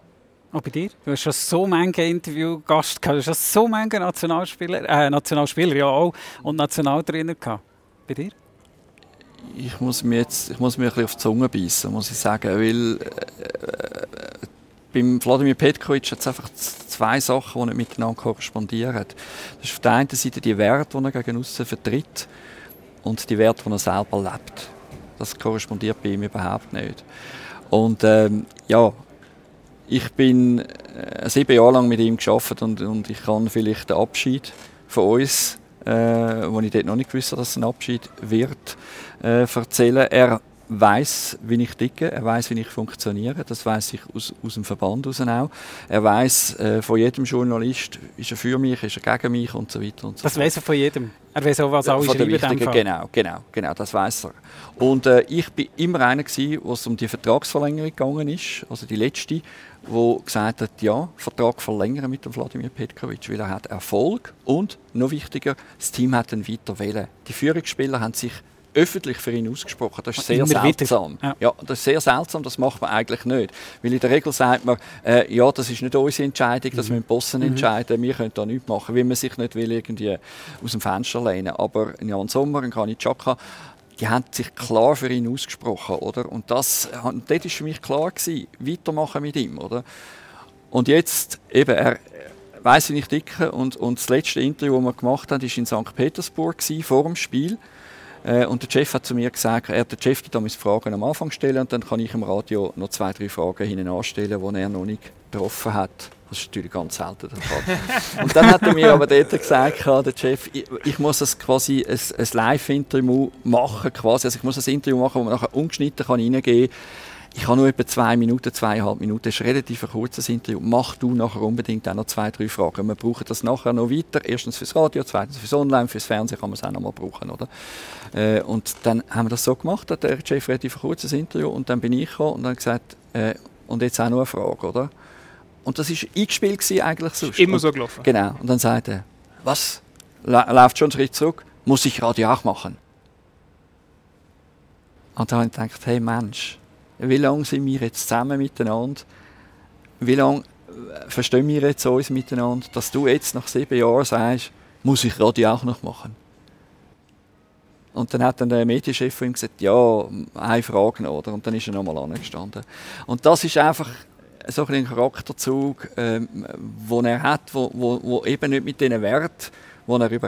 Und bei dir? Du hast schon so viele Interviewgast gehabt, du hast schon so viele Nationalspieler, äh, Nationalspieler ja auch, und Nationaltrainer gehabt. Bei dir? Ich muss mir jetzt ich muss mir ein bisschen auf die Zunge beißen, muss ich sagen, weil äh, beim Vladimir Petkovic hat es einfach zwei Sachen, die nicht miteinander korrespondieren. Das ist auf der einen Seite die Werte, die er gegen außen vertritt und die Werte, die er selber lebt. Das korrespondiert bei ihm überhaupt nicht. Und ähm, ja, ich bin äh, sieben Jahre lang mit ihm geschafft und, und ich kann vielleicht den Abschied von uns, äh, wo ich dort noch nicht gewusst habe, dass es ein Abschied wird, äh, erzählen. Er weiß, wie ich ticke, er weiß, wie ich funktioniere. Das weiß ich aus, aus dem Verband heraus auch. Er weiß äh, von jedem Journalist, ist er für mich, ist er gegen mich und so weiter und so Das weiß er von jedem. Er weiß auch, was alle von schreiben. Genau, genau, genau, das weiß er. Und äh, ich bin immer einer gewesen, wo es um die Vertragsverlängerung gegangen ist, also die letzte, wo gesagt hat, ja, Vertrag verlängern mit dem Wladimir Petkovic, weil er hat Erfolg und noch wichtiger, das Team hat ihn weiter wählen. Die Führungsspieler haben sich öffentlich für ihn ausgesprochen. Das ist sehr seltsam. Ja. ja. das ist sehr seltsam, das macht man eigentlich nicht. Weil in der Regel sagt man, äh, ja, das ist nicht unsere Entscheidung, das mhm. müssen Bossen mhm. entscheiden, wir können da nichts machen, weil man sich nicht will irgendwie aus dem Fenster lehnen. Aber Jan Sommer und Kani Chaka, die haben sich klar für ihn ausgesprochen, oder? Und das, und das ist für mich klar gewesen, weitermachen mit ihm, oder? Und jetzt, eben, er weiß wie ich dicke und, und das letzte Interview, das wir gemacht haben, war in St. Petersburg gewesen, vor dem Spiel. Äh, und der Chef hat zu mir gesagt, er der Chef da Fragen am Anfang stellen und dann kann ich im Radio noch zwei, drei Fragen hinten anstellen, die er noch nicht getroffen hat. Das ist natürlich ganz selten der Fall. und dann hat er mir aber dort gesagt, der Chef, ich, ich muss das quasi ein, ein Live-Interview machen, quasi. Also ich muss ein Interview machen, wo man nachher ungeschnitten kann reingehen kann ich habe nur etwa zwei Minuten, zweieinhalb Minuten. Das ist ein relativ kurzes Interview. Mach du nachher unbedingt auch noch zwei, drei Fragen. Wir brauchen das nachher noch weiter. Erstens fürs Radio, zweitens fürs Online, fürs Fernsehen kann man es auch noch mal brauchen, oder? Äh, und dann haben wir das so gemacht, hat der Chef relativ kurzes Interview und dann bin ich gekommen und dann gesagt, äh, und jetzt auch noch eine Frage, oder? Und das war eingespielt gewesen, eigentlich sonst. Immer so gelaufen. Genau. Und dann sagt er, was? Läuft schon einen Schritt zurück? Muss ich Radio auch machen? Und dann habe ich gedacht, hey Mensch, wie lange sind wir jetzt zusammen miteinander? Wie lange äh, verstehen wir jetzt uns miteinander, dass du jetzt nach sieben Jahren sagst, muss ich Radio auch noch machen? Und dann hat dann der Medienchef von ihm gesagt, ja, eine Frage noch, oder? Und dann ist er nochmal angestanden. Und das ist einfach so ein Charakterzug, ähm, den er hat, wo, wo, wo eben nicht mit diesen Werten wo er, äh,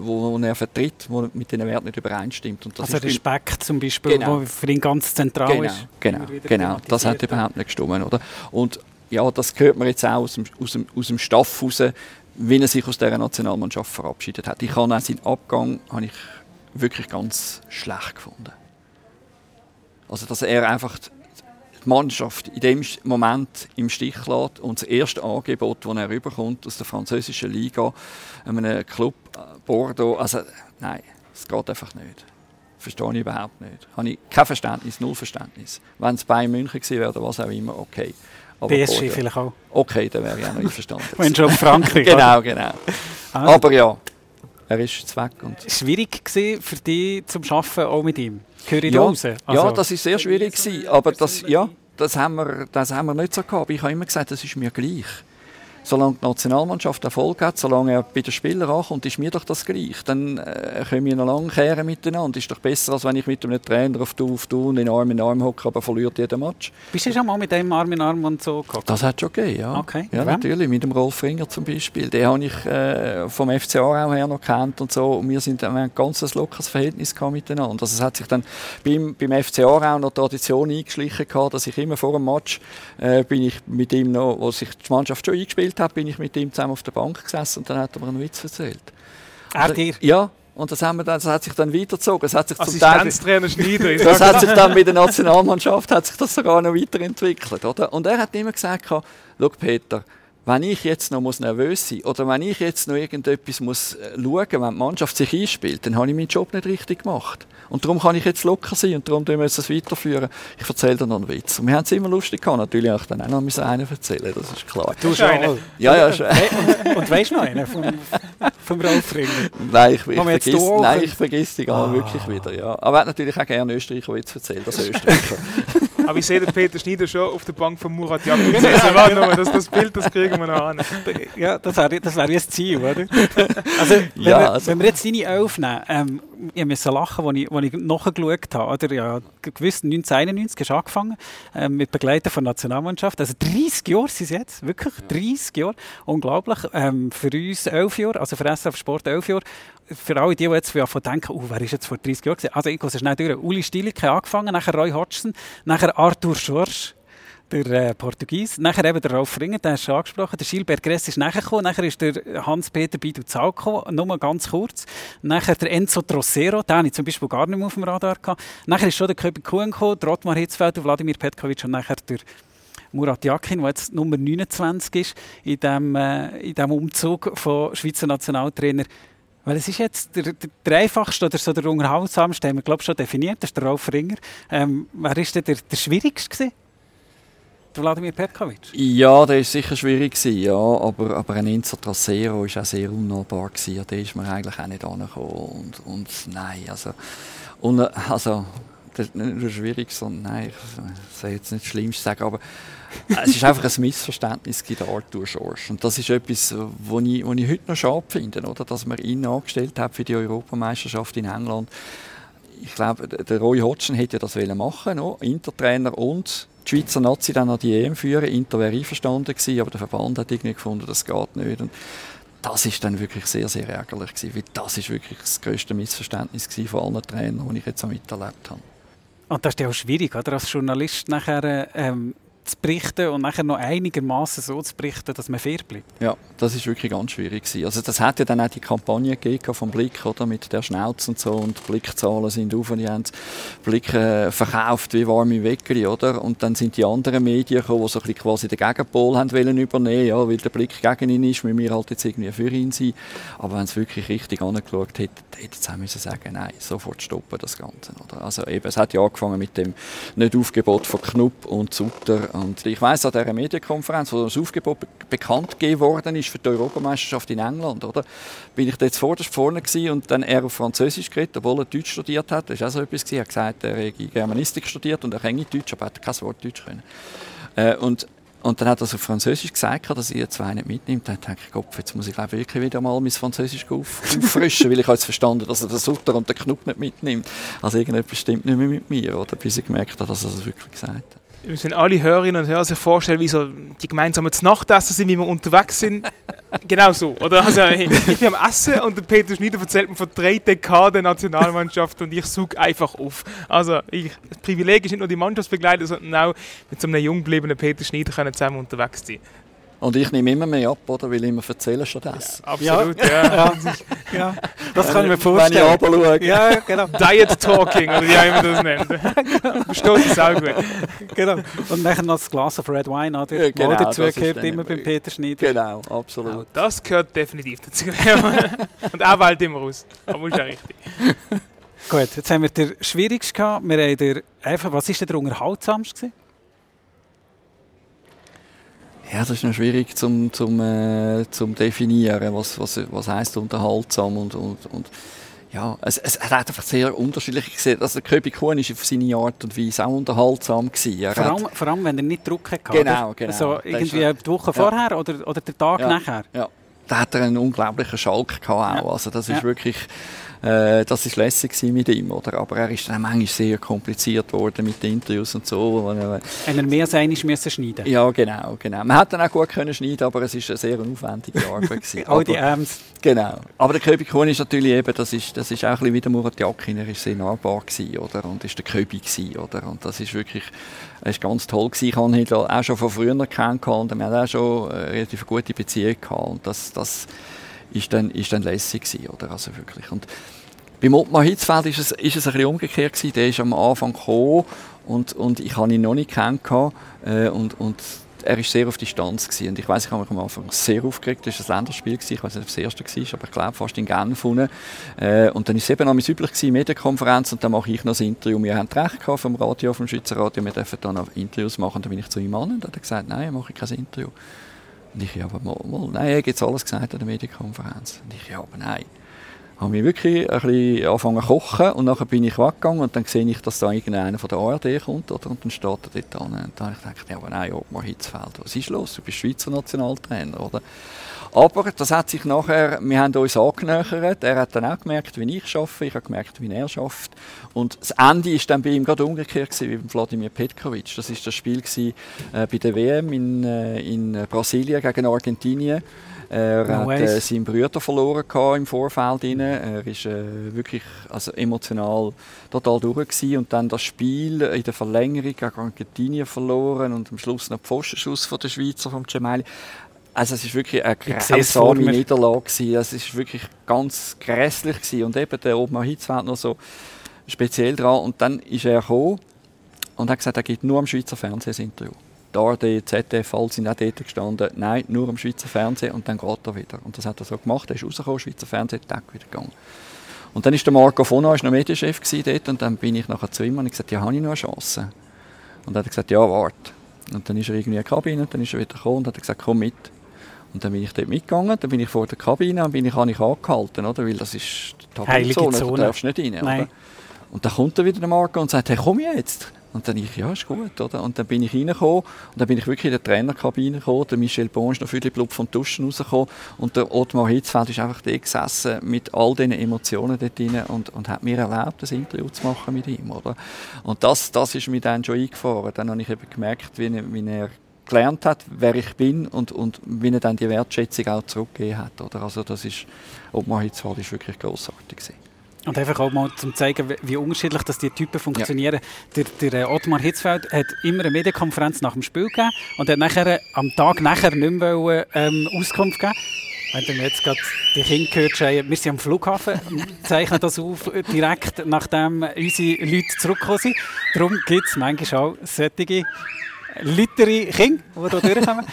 wo, wo er vertritt, wo mit den Werten nicht übereinstimmt. Und das also Respekt zum Beispiel, genau. wo für ihn ganz zentral genau, ist. Genau, genau. das hat überhaupt nicht gestimmt. Oder? Und ja, das hört man jetzt auch aus dem, aus dem, aus dem Staff raus, wie er sich aus dieser Nationalmannschaft verabschiedet hat. Ich habe auch seinen Abgang habe ich wirklich ganz schlecht gefunden. Also, dass er einfach die Mannschaft in dem Moment im Stich lässt und das erste Angebot, das er überkommt aus der französischen Liga, einem Club äh, Bordeaux, also nein, es geht einfach nicht. Verstehe ich überhaupt nicht. Habe ich kein Verständnis, null Verständnis. Wenn es bei München gewesen wäre oder was auch immer, okay. Aber PSG Bordeaux, vielleicht auch. Okay, dann wäre ich auch noch einverstanden. Wenn schon Frankreich. genau, genau. Ah. Aber ja, er ist jetzt weg. Und Schwierig gewesen für dich zum Arbeiten auch mit ihm? Höre ich ja, da raus? ja, Also- das ist sehr schwierig gewesen, aber das, ja, das haben wir, das haben wir nicht so gehabt. Ich habe immer gesagt, das ist mir gleich. Solange die Nationalmannschaft Erfolg hat, solange er bei den Spielern ankommt, ist mir doch das gleich. Dann äh, können wir noch lange kehren miteinander. Ist doch besser, als wenn ich mit einem Trainer auf du auf du und in Arm in Arm hocke, aber verliert jeden Match. Bist du schon mal mit dem Arm in Arm und so gehabt? Das hat schon gegeben, ja. Okay. Ja, natürlich, mit dem Rolf Ringer zum Beispiel. Den habe ich äh, vom FC Aarau her noch kennt und so. Und wir, sind, wir haben ein ganz lockeres Verhältnis miteinander. Also es hat sich dann beim, beim FC Aarau noch Tradition eingeschlichen gehabt, dass ich immer vor dem Match äh, bin ich mit ihm noch, wo sich die Mannschaft schon eingespielt hat, bin ich mit ihm zusammen auf der Bank gesessen und dann hat er mir einen Witz erzählt. Er dir? Ja, und das, haben wir dann, das hat sich dann weitergezogen. Es hat sich zum Teil, Schneider. das hat sich dann mit der Nationalmannschaft hat sich das sogar noch weiterentwickelt, oder? Und er hat immer gesagt, schau Peter, wenn ich jetzt noch muss nervös sein oder wenn ich jetzt noch irgendetwas muss äh, schauen, wenn die Mannschaft sich einspielt, dann habe ich meinen Job nicht richtig gemacht. Und darum kann ich jetzt locker sein und darum tun wir das weiterführen. Ich erzähle dir noch einen Witz. Und wir haben es immer lustig gehabt. Natürlich auch dann auch noch müssen einen erzählen, das ist klar. Du schon. Ja, ja, schon. Und, und weißt du noch einen vom, vom Rolf Ringer? Nein, ich, ich, vergiss, nein, ich vergiss die gar Ah. wirklich wieder. Ja. Aber er hat natürlich auch gerne Österreicher Witz erzählt, das Österreicher. Aber ich sehe den Peter Schneider schon auf der Bank von Murat Yakin. Warte noch mal, das, das Bild, das kriegen wir noch an. Ja, das wäre das wär das Ziel, oder? Also, wenn, Ja, wir, also- wenn wir jetzt deine Elf nehmen, ähm, ich musste lachen, als ich, als ich nachgeschaut habe. Oder? Ja, gewiss, 1991 hast du angefangen ähm, mit Begleiten von der Nationalmannschaft. Also 30 Jahre sind es jetzt, wirklich 30 Jahre. Unglaublich. Ähm, für uns 11 Jahre, also für SRF Sport 11 Jahre. Für alle, die, die jetzt von denken, oh, wer ist jetzt vor 30 Jahren gewesen? Also ich gehe so schnell durch. Uli Stielicke angefangen, nachher Roy Hodgson, nachher Arthur Schorsch, der äh, Portugies. Nachher eben der Rolf Ringer, den hast du angesprochen. Der Gilbert Gress ist nachher gekommen. Nachher ist der Hans-Peter Bidu-Zal gekommen, nur ganz kurz. Nachher der Enzo Trossero, den habe ich zum Beispiel gar nicht mehr auf dem Radar gehabt. Nachher ist schon der Köbi Kuhn gekommen, der Ottmar Hitzfeld, der Wladimir Petkovic und nachher der Murat Yakin, der jetzt Nummer 29 ist in diesem äh, in dem Umzug von Schweizer Nationaltrainer. Weil es ist jetzt der, der, einfachste oder so der unterhaltsamste, haben wir glaube schon definiert, das ist der Rolf Ringer. Ähm, wer ist denn der, der schwierigste gewesen? Der Wladimir Petkovic? Ja, der war sicher schwierig, gewesen, ja, aber, aber ein Enzo Trasero war auch sehr unnahbar. Gewesen. Ja, der ist mir eigentlich auch nicht angekommen. Und, und nein, also, und, äh, also das ist nicht nur schwierig, sondern nein, ich soll jetzt nicht das Schlimmste sagen, aber es ist einfach ein Missverständnis mit Arthur Schorsch. Und das ist etwas, was ich, ich heute noch schade finde, oder? dass man ihn angestellt hat für die Europameisterschaft in England. Ich glaube, der Roy Hodgson hätte das wollen machen, no? Intertrainer und die Schweizer Nazi dann an die EM führen. Inter wäre einverstanden gewesen, aber der Verband hat irgendwie gefunden, das geht nicht. Und das ist dann wirklich sehr, sehr ärgerlich gewesen, weil das ist wirklich das größte Missverständnis gewesen von allen Trainern, die ich jetzt miterlebt habe. Und das ist ja auch schwierig, oder? als Journalist nachher ähm, zu berichten und nachher noch einigermaßen so zu berichten, dass man fair bleibt. Ja, das ist wirklich ganz schwierig gewesen. Also das hat ja dann auch die Kampagne gegeben vom Blick, oder, mit der Schnauze und so und Blickzahlen sind auf und die haben Blick äh, verkauft wie warme Weckeli, oder? Und dann sind die anderen Medien gekommen, die so ein bisschen quasi den Gegenpol haben wollen übernehmen, ja, weil der Blick gegen ihn ist, müssen wir halt jetzt irgendwie für ihn sein. Aber wenn es wirklich richtig angeschaut hätte, hätte es auch müssen sagen, nein, sofort stoppen das Ganze, oder? Also eben, es hat ja angefangen mit dem Nicht-Aufgebot von Knupp und Sutter und ich weiss an dieser Medienkonferenz, wo das Aufgebot be bekannt gegeben worden ist für die Europameisterschaft in England, oder? Bin ich dort vorderst vorne gewesen und dann er auf Französisch geredet, obwohl er Deutsch studiert hat. Das war auch so etwas gewesen. Er hat gesagt, er hätte Germanistik studiert und er kenne Deutsch, aber er hat kein Wort Deutsch können. Äh, und und dann hat er auf Französisch gesagt, dass ihr zwei nicht mitnimmt. Dann dachte ich, Gott, jetzt muss ich glaube wirklich wieder mal mein Französisch auf, auffrischen, weil ich habe jetzt verstanden, dass er den Sutter und den Knupp nicht mitnimmt. Also irgendetwas stimmt nicht mehr mit mir, oder? Bis ich gemerkt habe, dass er das wirklich gesagt hat. Wir müssen alle Hörerinnen und Hörer sich vorstellen, wie so die gemeinsamen Nachtessen sind, wie wir unterwegs sind. genau so, oder? Also, ich, bin am Essen und der Peter Schneider erzählt mir von drei Dekaden Nationalmannschaft und ich suche einfach auf. Also, ich, das Privileg ist nicht nur die Mannschaftsbegleiter, sondern auch mit so einem jung gebliebenen Peter Schneider können zusammen unterwegs sein. Und ich nehme immer mehr ab, oder? Weil ich immer erzähle stattdessen. Absolut, ja. Ja, das kann ich mir Wenn ich vorstellen. runterschaue. Ja, genau. Diet Talking, oder wie auch immer das nennt. Versteht das auch gut. genau. Und nachher noch das Glas of Red Wine, oder? Ja, genau, Mal dazu gehört dann immer beim Peter Schneider. Genau, absolut. Das gehört definitiv dazu. und auch wählt immer aus. Aber ist ja richtig. Gut, jetzt haben wir den schwierigsten gehabt. Wir haben der, einfach, was war denn der unterhaltsamste? Ja, das ist noch schwierig zum, zum, äh, zum definieren, was, was, was heisst unterhaltsam und, und, und ja, es, es, hat einfach sehr unterschiedlich gesehen. Also Köbi Kuhn war auf seine Art und Weise auch unterhaltsam. Gewesen. Vor allem, vor allem, wenn er nicht Druck hatte. Genau, genau. Also irgendwie die Woche vorher oder, oder der Tag ja, nachher. Ja, da hat er einen unglaublichen Schalk gehabt auch. Ja. Also das ist Ja. wirklich, äh, das ist lässig mit ihm, oder? Aber er ist dann manchmal sehr kompliziert worden mit den Interviews und so. Äh, Wenn er mehr als einmal müssen schneiden ja, genau, genau. Man hätte dann auch gut können schneiden, aber es ist eine sehr aufwendige Arbeit gewesen. All die Aber- Äms. Genau. Aber der Köbi Kuhn ist natürlich eben, das ist, das ist auch ein bisschen wie der Murat Yakin, er ist sehr nahbar gewesen, oder? Und ist der Köbi gewesen, oder? Und das ist wirklich, er ist ganz toll gewesen. Ich habe ihn auch schon von früher kennengelernt und wir haben auch schon eine relativ gute Beziehung gehabt. Und das, das ist dann, ist dann lässig gewesen, oder? Also wirklich. Und beim Ottmar Hitzfeld ist es, ist es ein umgekehrt gewesen. Der ist am Anfang gekommen und, und ich habe ihn noch nicht kennengelernt. Äh, und, und er ist sehr auf Distanz gewesen. Und ich weiß, ich habe mich am Anfang sehr aufgeregt. Das war ein Länderspiel gewesen. Ich weiß nicht, ob es das erste war, aber ich glaube fast in Genf. Äh, und dann ist es eben noch üblich gewesen, Medienkonferenz und dann mache ich noch das Interview. Wir haben recht gehabt vom Radio, vom Schweizer Radio. Wir dürfen dann noch Interviews machen. Dann bin ich zu ihm an und hat er gesagt, nein, mache ich kein Interview. Und ich, ja, aber mal, mal nein, er hat jetzt alles gesagt an der Medienkonferenz. Und ich, ja, aber nein. Habe mich wirklich ein bisschen angefangen zu kochen und nachher bin ich weggegangen und dann sehe ich, dass da irgendeiner von der ARD kommt oder? und dann steht er dort an. Und dann habe ich gedacht, ja, aber nein, Ottmar Hitzfeld, was ist los? Du bist Schweizer Nationaltrainer, oder? Aber das hat sich nachher, wir haben uns angenähert, er hat dann auch gemerkt, wie ich arbeite, ich habe gemerkt, wie er arbeitet. Und das Ende ist dann bei ihm gerade umgekehrt gewesen, wie beim Vladimir Petkovic. Das ist das Spiel gewesen, äh, bei der WM in, äh, in Brasilien gegen Argentinien. Er No hat äh, seinen Bruder verloren im Vorfeld. rein. Er ist äh, wirklich also emotional total durch gewesen. und dann das Spiel in der Verlängerung gegen Argentinien verloren und am Schluss noch Pfostenschuss von der Schweizer vom Cemaili. Also es ist wirklich eine grausame. Niederlage gewesen. Es ist wirklich ganz grässlich gewesen. und eben der Obmann Hitzfeld noch so speziell dran und dann ist er gekommen und hat gesagt, er gibt nur am Schweizer Fernsehen ein Interview. Die ARD, ZDF, alle sind auch dort gestanden. Nein, nur am Schweizer Fernsehen und dann geht er wieder. Und das hat er so gemacht. Er ist rausgekommen, Schweizer Fernsehen, Tag wieder gegangen. Und dann ist der Marco Fona ist noch Medienchef dort und dann bin ich nachher zu ihm und ich gesagt, ja, habe ich noch eine Chance? Und dann hat er gesagt, ja, warte. Und dann ist er irgendwie in die Kabine und dann ist er wieder gekommen und hat gesagt, komm mit. Und dann bin ich dort mitgegangen, dann bin ich vor der Kabine und bin ich, habe ich angehalten, oder? Weil das ist die Heilige Tabuzone, Zone. du darfst nicht rein, Nein. oder? Und dann kommt er wieder der Marco und sagt, hey, komm jetzt. Und dann ich, ja, ist gut, oder? Und dann bin ich reingekommen und dann bin ich wirklich in der Trainerkabine gekommen. Der Michel Bon ist noch viel Blut vom Duschen rausgekommen und der Ottmar Hitzfeld ist einfach da gesessen mit all diesen Emotionen dort drin und, und hat mir erlaubt, das Interview zu machen mit ihm, oder? Und das, das ist mir dann schon eingefahren. Dann habe ich eben gemerkt, wie, wie er gelernt hat, wer ich bin und, und wie er dann die Wertschätzung auch zurückgegeben hat, oder? Also das ist, Ottmar Hitzfeld ist wirklich grossartig gewesen. Und einfach auch mal zum zeigen, wie- unterschiedlich dass die Typen funktionieren. Der, der äh, Ottmar Hitzfeld hat immer eine Medienkonferenz nach dem Spiel gegeben und hat nachher, äh, am Tag nachher nicht mehr wollen, ähm, Auskunft geben. Wenn ihr jetzt gerade die Kinder gehört schreien, wir sind am Flughafen und zeichnen das auf, äh, direkt nachdem unsere Leute zurückgekommen sind. Darum gibt es manchmal auch solche lautere Kinder, die hier durchkommen.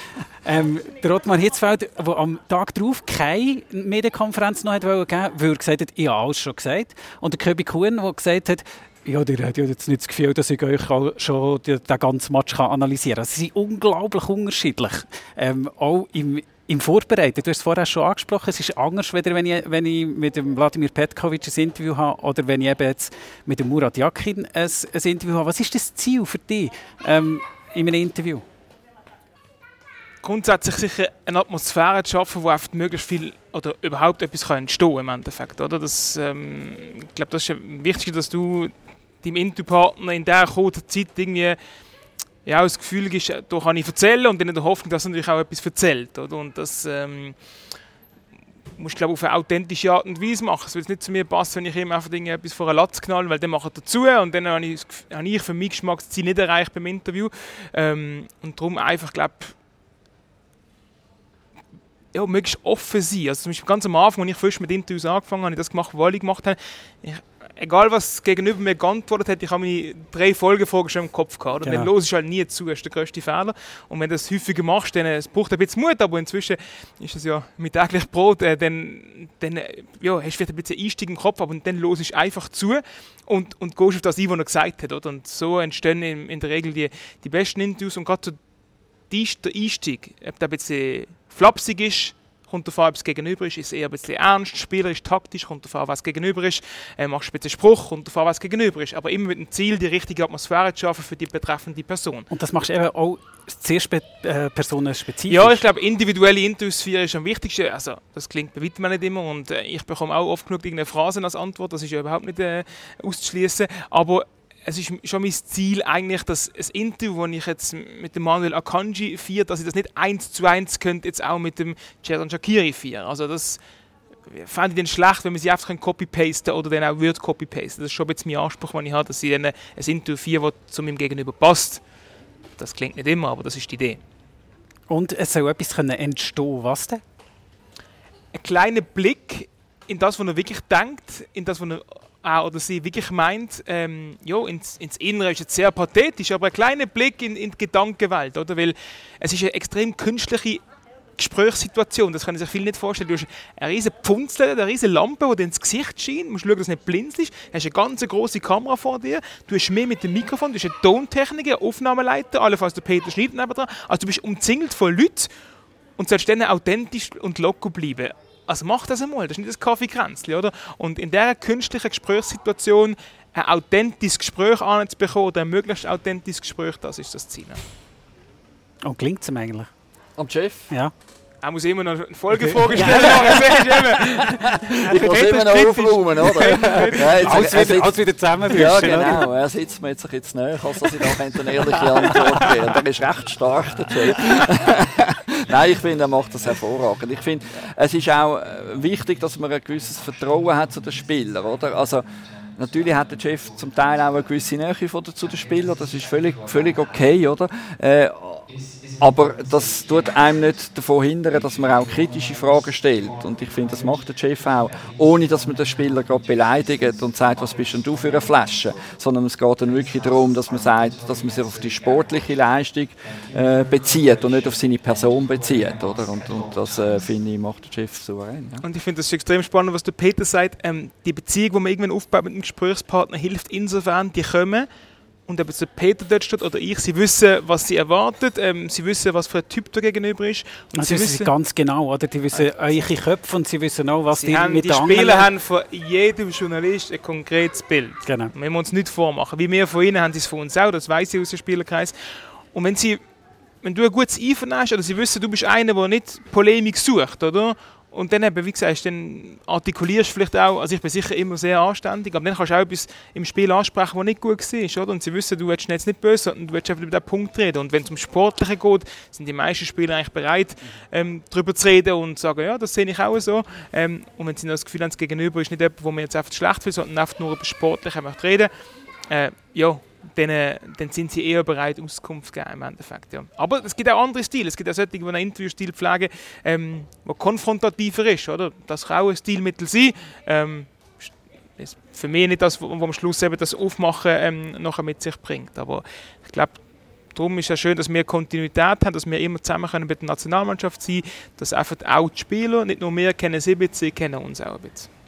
Ähm, der Ottmar Hitzfeld, der am Tag darauf keine Medienkonferenz noch wollte, weil er gesagt hat, ich habe alles schon gesagt. Und der Köbi Kuhn, der gesagt hat, ja, der hat jetzt nicht das Gefühl, dass ich euch schon den, ganzen Match analysieren kann. Sie sind unglaublich unterschiedlich. Ähm, auch im, im Vorbereiten. Du hast es vorher schon angesprochen, es ist anders, weder wenn ich, wenn ich mit dem Wladimir Petkovic ein Interview habe oder wenn ich eben jetzt mit dem Murat Yakin ein, ein Interview habe. Was ist das Ziel für dich ähm, in einem Interview? grundsätzlich sicher eine Atmosphäre zu schaffen, wo einfach möglichst viel oder überhaupt etwas kann entstehen im Endeffekt, oder? Das, ähm, ich glaube, das ist am wichtigsten, dass du deinem Interviewpartner in dieser kurzen Zeit irgendwie ja, das Gefühl gibst, da kann ich erzählen und in der Hoffnung, dass er natürlich auch etwas erzählt, oder? Und das ähm, musst glaube auf eine authentische Art und Weise machen. Es würde nicht zu mir passen, wenn ich ihm einfach etwas vor einen Latz knall, weil dann macht er dazu und dann habe ich, habe ich für meinen Geschmack das Ziel nicht erreicht beim Interview. Ähm, und darum einfach, glaube ja, möglichst offen sein. Also zum Beispiel ganz am Anfang, als ich frisch mit Interviews angefangen habe, habe ich das gemacht, was alle gemacht haben. Ich, egal, was gegenüber mir geantwortet hat, ich habe meine drei Folgefragen schon im Kopf gehabt. Und Genau. dann los ist halt nie zu, das ist der grösste Fehler. Und wenn du das häufiger machst, dann äh, es braucht ein bisschen Mut, aber inzwischen ist es ja mit täglich Brot, äh, dann, dann äh, ja, hast du vielleicht ein bisschen Einstieg im Kopf, aber dann los ist einfach zu und, und gehst auf das ein, was er gesagt hat. Oder? Und so entstehen in, in der Regel die, die besten Interviews und gerade so der Einstieg, ob der ein bisschen flapsig ist, kommt davon, ob es gegenüber ist, ist eher ein bisschen ernst, spielerisch, taktisch, kommt davon, was gegenüber ist, äh, machst du ein bisschen Spruch, kommt davon, was gegenüber ist. Aber immer mit dem Ziel, die richtige Atmosphäre zu schaffen für die betreffende Person. Und das machst du eben auch sehr spe äh, personenspezifisch. Ja, ich glaube, individuelle Interviews führen ist am wichtigsten. Also, das klingt bei weitem nicht immer und äh, ich bekomme auch oft genug irgendeine Phrasen als Antwort, das ist ja überhaupt nicht äh, auszuschließen. Aber es ist schon mein Ziel eigentlich, dass ein Interview, das ich jetzt mit dem Manuel Akanji führe, dass ich das nicht eins zu eins könnte jetzt auch mit dem Chetan Shakiri führen. Also das fände ich dann schlecht, wenn man sie einfach copy-pasten oder dann auch Word copy-pasten. Das ist schon bisschen mein Anspruch, den ich habe, dass ich dann ein Interview führe, das zu meinem Gegenüber passt. Das klingt nicht immer, aber das ist die Idee. Und es soll etwas können entstehen. Was denn? Ein kleiner Blick in das, was er wirklich denkt, in das, was er auch oder sie wirklich meint, ähm, ja, ins, ins Innere ist jetzt sehr pathetisch, aber ein kleiner Blick in, in die Gedankenwelt, oder? Weil es ist eine extrem künstliche Gesprächssituation, das können sich viele nicht vorstellen. Du hast eine riesige Pfunzel, eine riesige Lampe, die dir ins Gesicht scheint, du musst schauen, dass du nicht blinzelst, du hast eine ganz große Kamera vor dir, du hast mehr mit dem Mikrofon, du hast eine Tontechniker, einen Aufnahmeleiter, allenfalls der Peter Schnitt nebenan, also du bist umzingelt von Leuten und sollst dann authentisch und locker bleiben. Also mach das einmal, das ist nicht das Kaffeekränzchen, oder? Und in dieser künstlichen Gesprächssituation ein authentisches Gespräch anzubekommen oder ein möglichst authentisches Gespräch, das ist das Ziel. Und klingt es ihm eigentlich? Am Chef? Ja. Er muss immer noch eine Folgefrage stellen. Ja. Ich muss immer noch aufräumen, oder? ja, jetzt, Alles er wieder, sitzt- alles wieder zusammenbüschen. ja, oder? genau. Er sitzt mir jetzt ein bisschen näher, als dass ich da eine ehrliche Antwort geben Der ist recht stark, der Chef. Nein, ich finde, er macht das hervorragend. Ich finde, es ist auch äh, wichtig, dass man ein gewisses Vertrauen hat zu den Spielern, oder? Also, Natürlich hat der Chef zum Teil auch eine gewisse Nähe zu den Spielern, das ist völlig, völlig okay, oder? Äh, aber das tut einem nicht davon hindern, dass man auch kritische Fragen stellt. Und ich finde, das macht der Chef auch, ohne dass man den Spieler gerade beleidigt und sagt, was bist denn du für eine Flasche? Sondern es geht dann wirklich darum, dass man sagt, dass man sich auf die sportliche Leistung äh, bezieht und nicht auf seine Person bezieht. Oder? Und, und das, äh, finde ich, macht der Chef souverän. Ja. Und ich finde das extrem spannend, was der Peter sagt. Ähm, die Beziehung, die man irgendwann aufbaut mit einem Gesprächspartner, hilft insofern, die kommen und ob jetzt der Peter dort steht oder ich, sie wissen, was sie erwartet, ähm, sie wissen, was für ein Typ da gegenüber ist. Und Also sie wissen ganz genau, oder? Die wissen eure Köpfe und sie wissen auch, was sie die haben, mit die Spieler haben von jedem Journalist ein konkretes Bild. Genau. Wir müssen uns nicht vormachen. Wie wir von ihnen haben sie es von uns auch, das weiß ich aus dem Spielerkreis. Und wenn sie wenn du ein gutes Einvernehmen hast, oder sie wissen, du bist einer, der nicht Polemik sucht, oder? Und dann eben, wie gesagt, dann artikulierst du vielleicht auch, also ich bin sicher immer sehr anständig, aber dann kannst du auch etwas im Spiel ansprechen, was nicht gut war, oder? Und sie wissen, du willst jetzt nicht böse, sondern du willst einfach über diesen Punkt reden. Und wenn es um Sportliche geht, sind die meisten Spieler eigentlich bereit, ähm, darüber zu reden und zu sagen, ja, das sehe ich auch so. Ähm, und wenn sie noch das Gefühl haben, das Gegenüber ist nicht jemand, wo man jetzt einfach schlecht will, sondern einfach nur über Sportliche reden, äh, ja, dann, dann sind sie eher bereit, Auskunft zu geben im Endeffekt. Ja. Aber es gibt auch andere Stile. Es gibt auch solche, die einen Interviewstil pflegen, ähm, konfrontativer ist. Oder? Das kann auch ein Stilmittel sein. Ähm, ist für mich nicht das, wo am Schluss eben das Aufmachen ähm, nachher mit sich bringt. Aber ich glaube, darum ist es schön, dass wir Kontinuität haben, dass wir immer zusammen können mit der Nationalmannschaft sein dass einfach auch die Spieler, nicht nur wir kennen sie ein bisschen, kennen uns auch ein bisschen.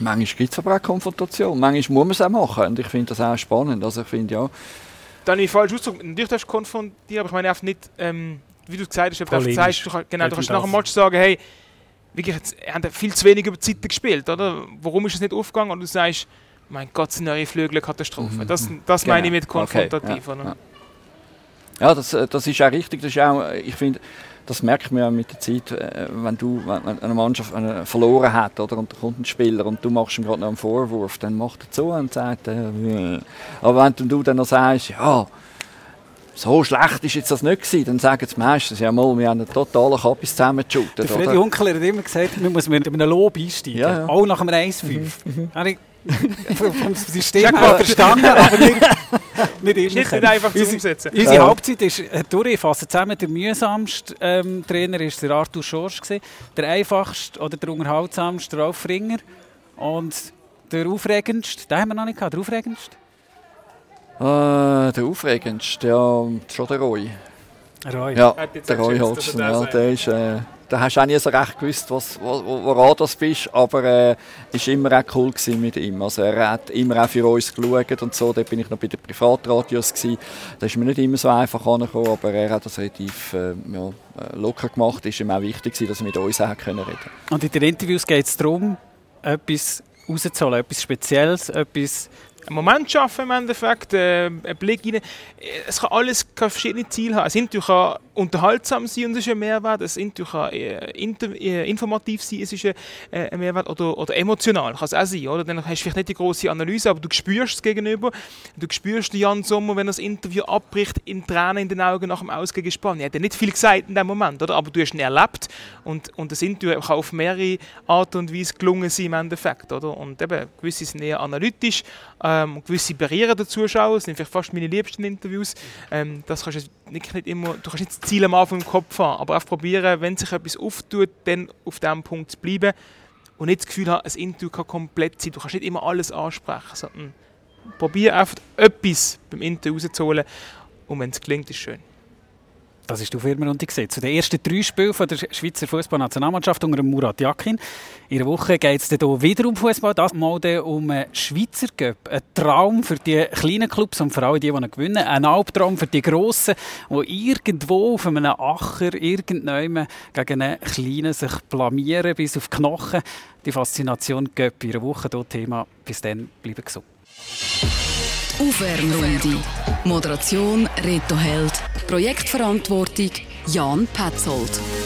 Manchmal gibt es aber auch Konfrontation. Manchmal muss man es auch machen. Und ich finde das auch spannend. Also ich finde, ja, Dann ich falsch ausgedrückt. Natürlich darfst du konfrontieren, aber ich meine einfach nicht, ähm, wie du gesagt hast, ob du sagst, du, kann- genau, du kannst nach dem. Match sagen, hey, wirklich, jetzt haben viel zu wenig über die Zeiten gespielt, oder? Warum ist es nicht aufgegangen? Und du sagst, mein Gott, sind eure Flügel Katastrophe. Mhm. Das, das meine ich Genau. mit konfrontativ, Okay, ja, oder? ja. Ja, das, äh, das ist auch richtig. Das ist auch, äh, ich finde, das merkt man ja mit der Zeit, äh, wenn du wenn eine Mannschaft verloren hat oder, und da kommt ein Spieler und du machst ihm gerade noch einen Vorwurf, dann macht er zu und sagt, äh, aber wenn du dann noch sagst, ja, so schlecht ist jetzt das nicht gewesen, dann sagen die meistens, ja mal, wir haben einen totalen Kappis zusammengeschootet. Der Freddy? Hunkeler hat immer gesagt, man muss mit einem Lob einsteigen. Ja, ja. Auch nach einem 1-5. Habe ich vom System her verstanden, aber nicht, nicht Ist immer. nicht, nicht einfach zu Unsere- umsetzen. Unsere Ja. Halbzeit ist äh, durchfassen. Zusammen der mühsamste ähm, Trainer war der Arthur Schorsch. gewesen. Der einfachste oder der unterhaltsamste der Ralf Ringer. Und der aufregendste, den haben wir noch nicht gehabt, der aufregendste? Äh, der aufregendste, ja, schon der Roy. Roy. Ja, der Roy er da ja, der ist, äh, da hast du auch nie so recht gewusst, was, wo, woran das bist, aber äh, es war immer auch cool mit ihm. Also er hat immer auch für uns geschaut und so, da bin ich noch bei den Privatradios gewesen. Da ist mir nicht immer so einfach angekommen, aber er hat das relativ äh, ja, äh, locker gemacht. Es war ihm auch wichtig, dass er mit uns auch reden konnte. Und in den Interviews geht es darum, etwas rauszuholen, etwas Spezielles, etwas einen Moment schaffen im Endeffekt, äh, einen Blick rein. Es kann alles kann verschiedene Ziele haben. Ein Interview kann unterhaltsam sein und es ist ein Mehrwert. Ein Interview kann äh, äh, informativ sein, es ist ein, äh, ein Mehrwert. Oder, oder emotional kann es auch sein. Oder? Dann hast du vielleicht nicht die große Analyse, aber du spürst es gegenüber. Du spürst Jan Sommer, wenn er das Interview abbricht, in Tränen in den Augen nach dem Ausgang gespannt. Er hat ja nicht viel gesagt in dem Moment, oder? aber du hast ihn erlebt. Und, und das Interview kann auf mehrere Art und Weise gelungen sein im Endeffekt. Oder? Und eben, gewisse sind eher analytisch, ähm, gewisse berieren den Zuschauer, das sind vielleicht fast meine liebsten Interviews. Ähm, das kannst du nicht, nicht immer, du kannst nicht das Ziel am Anfang im Kopf haben, aber auch probieren, wenn sich etwas auftut, dann auf diesem Punkt zu bleiben und nicht das Gefühl haben, ein Interview kann komplett sein. Du kannst nicht immer alles ansprechen, sondern probier einfach etwas beim Interview rauszuholen und wenn es gelingt, ist es schön. Das ist die Firmenrunde gesehen. Zu den ersten drei Spielen der Schweizer Fußballnationalmannschaft unter Murat Yakin. In der Woche geht es hier wieder um Fußball, das mal um Schweizer Cup. Ein Traum für die kleinen Clubs und vor allem die, die gewinnen. Ein Albtraum für die Grossen, die irgendwo auf einem Acher, irgendjemand gegen einen Kleinen sich blamieren bis auf die Knochen. Die Faszination Cup in der Woche hier Thema. Bis dann, bleiben gesund. Aufwärmrunde. Moderation Reto Held. Projektverantwortung Jan Petzold.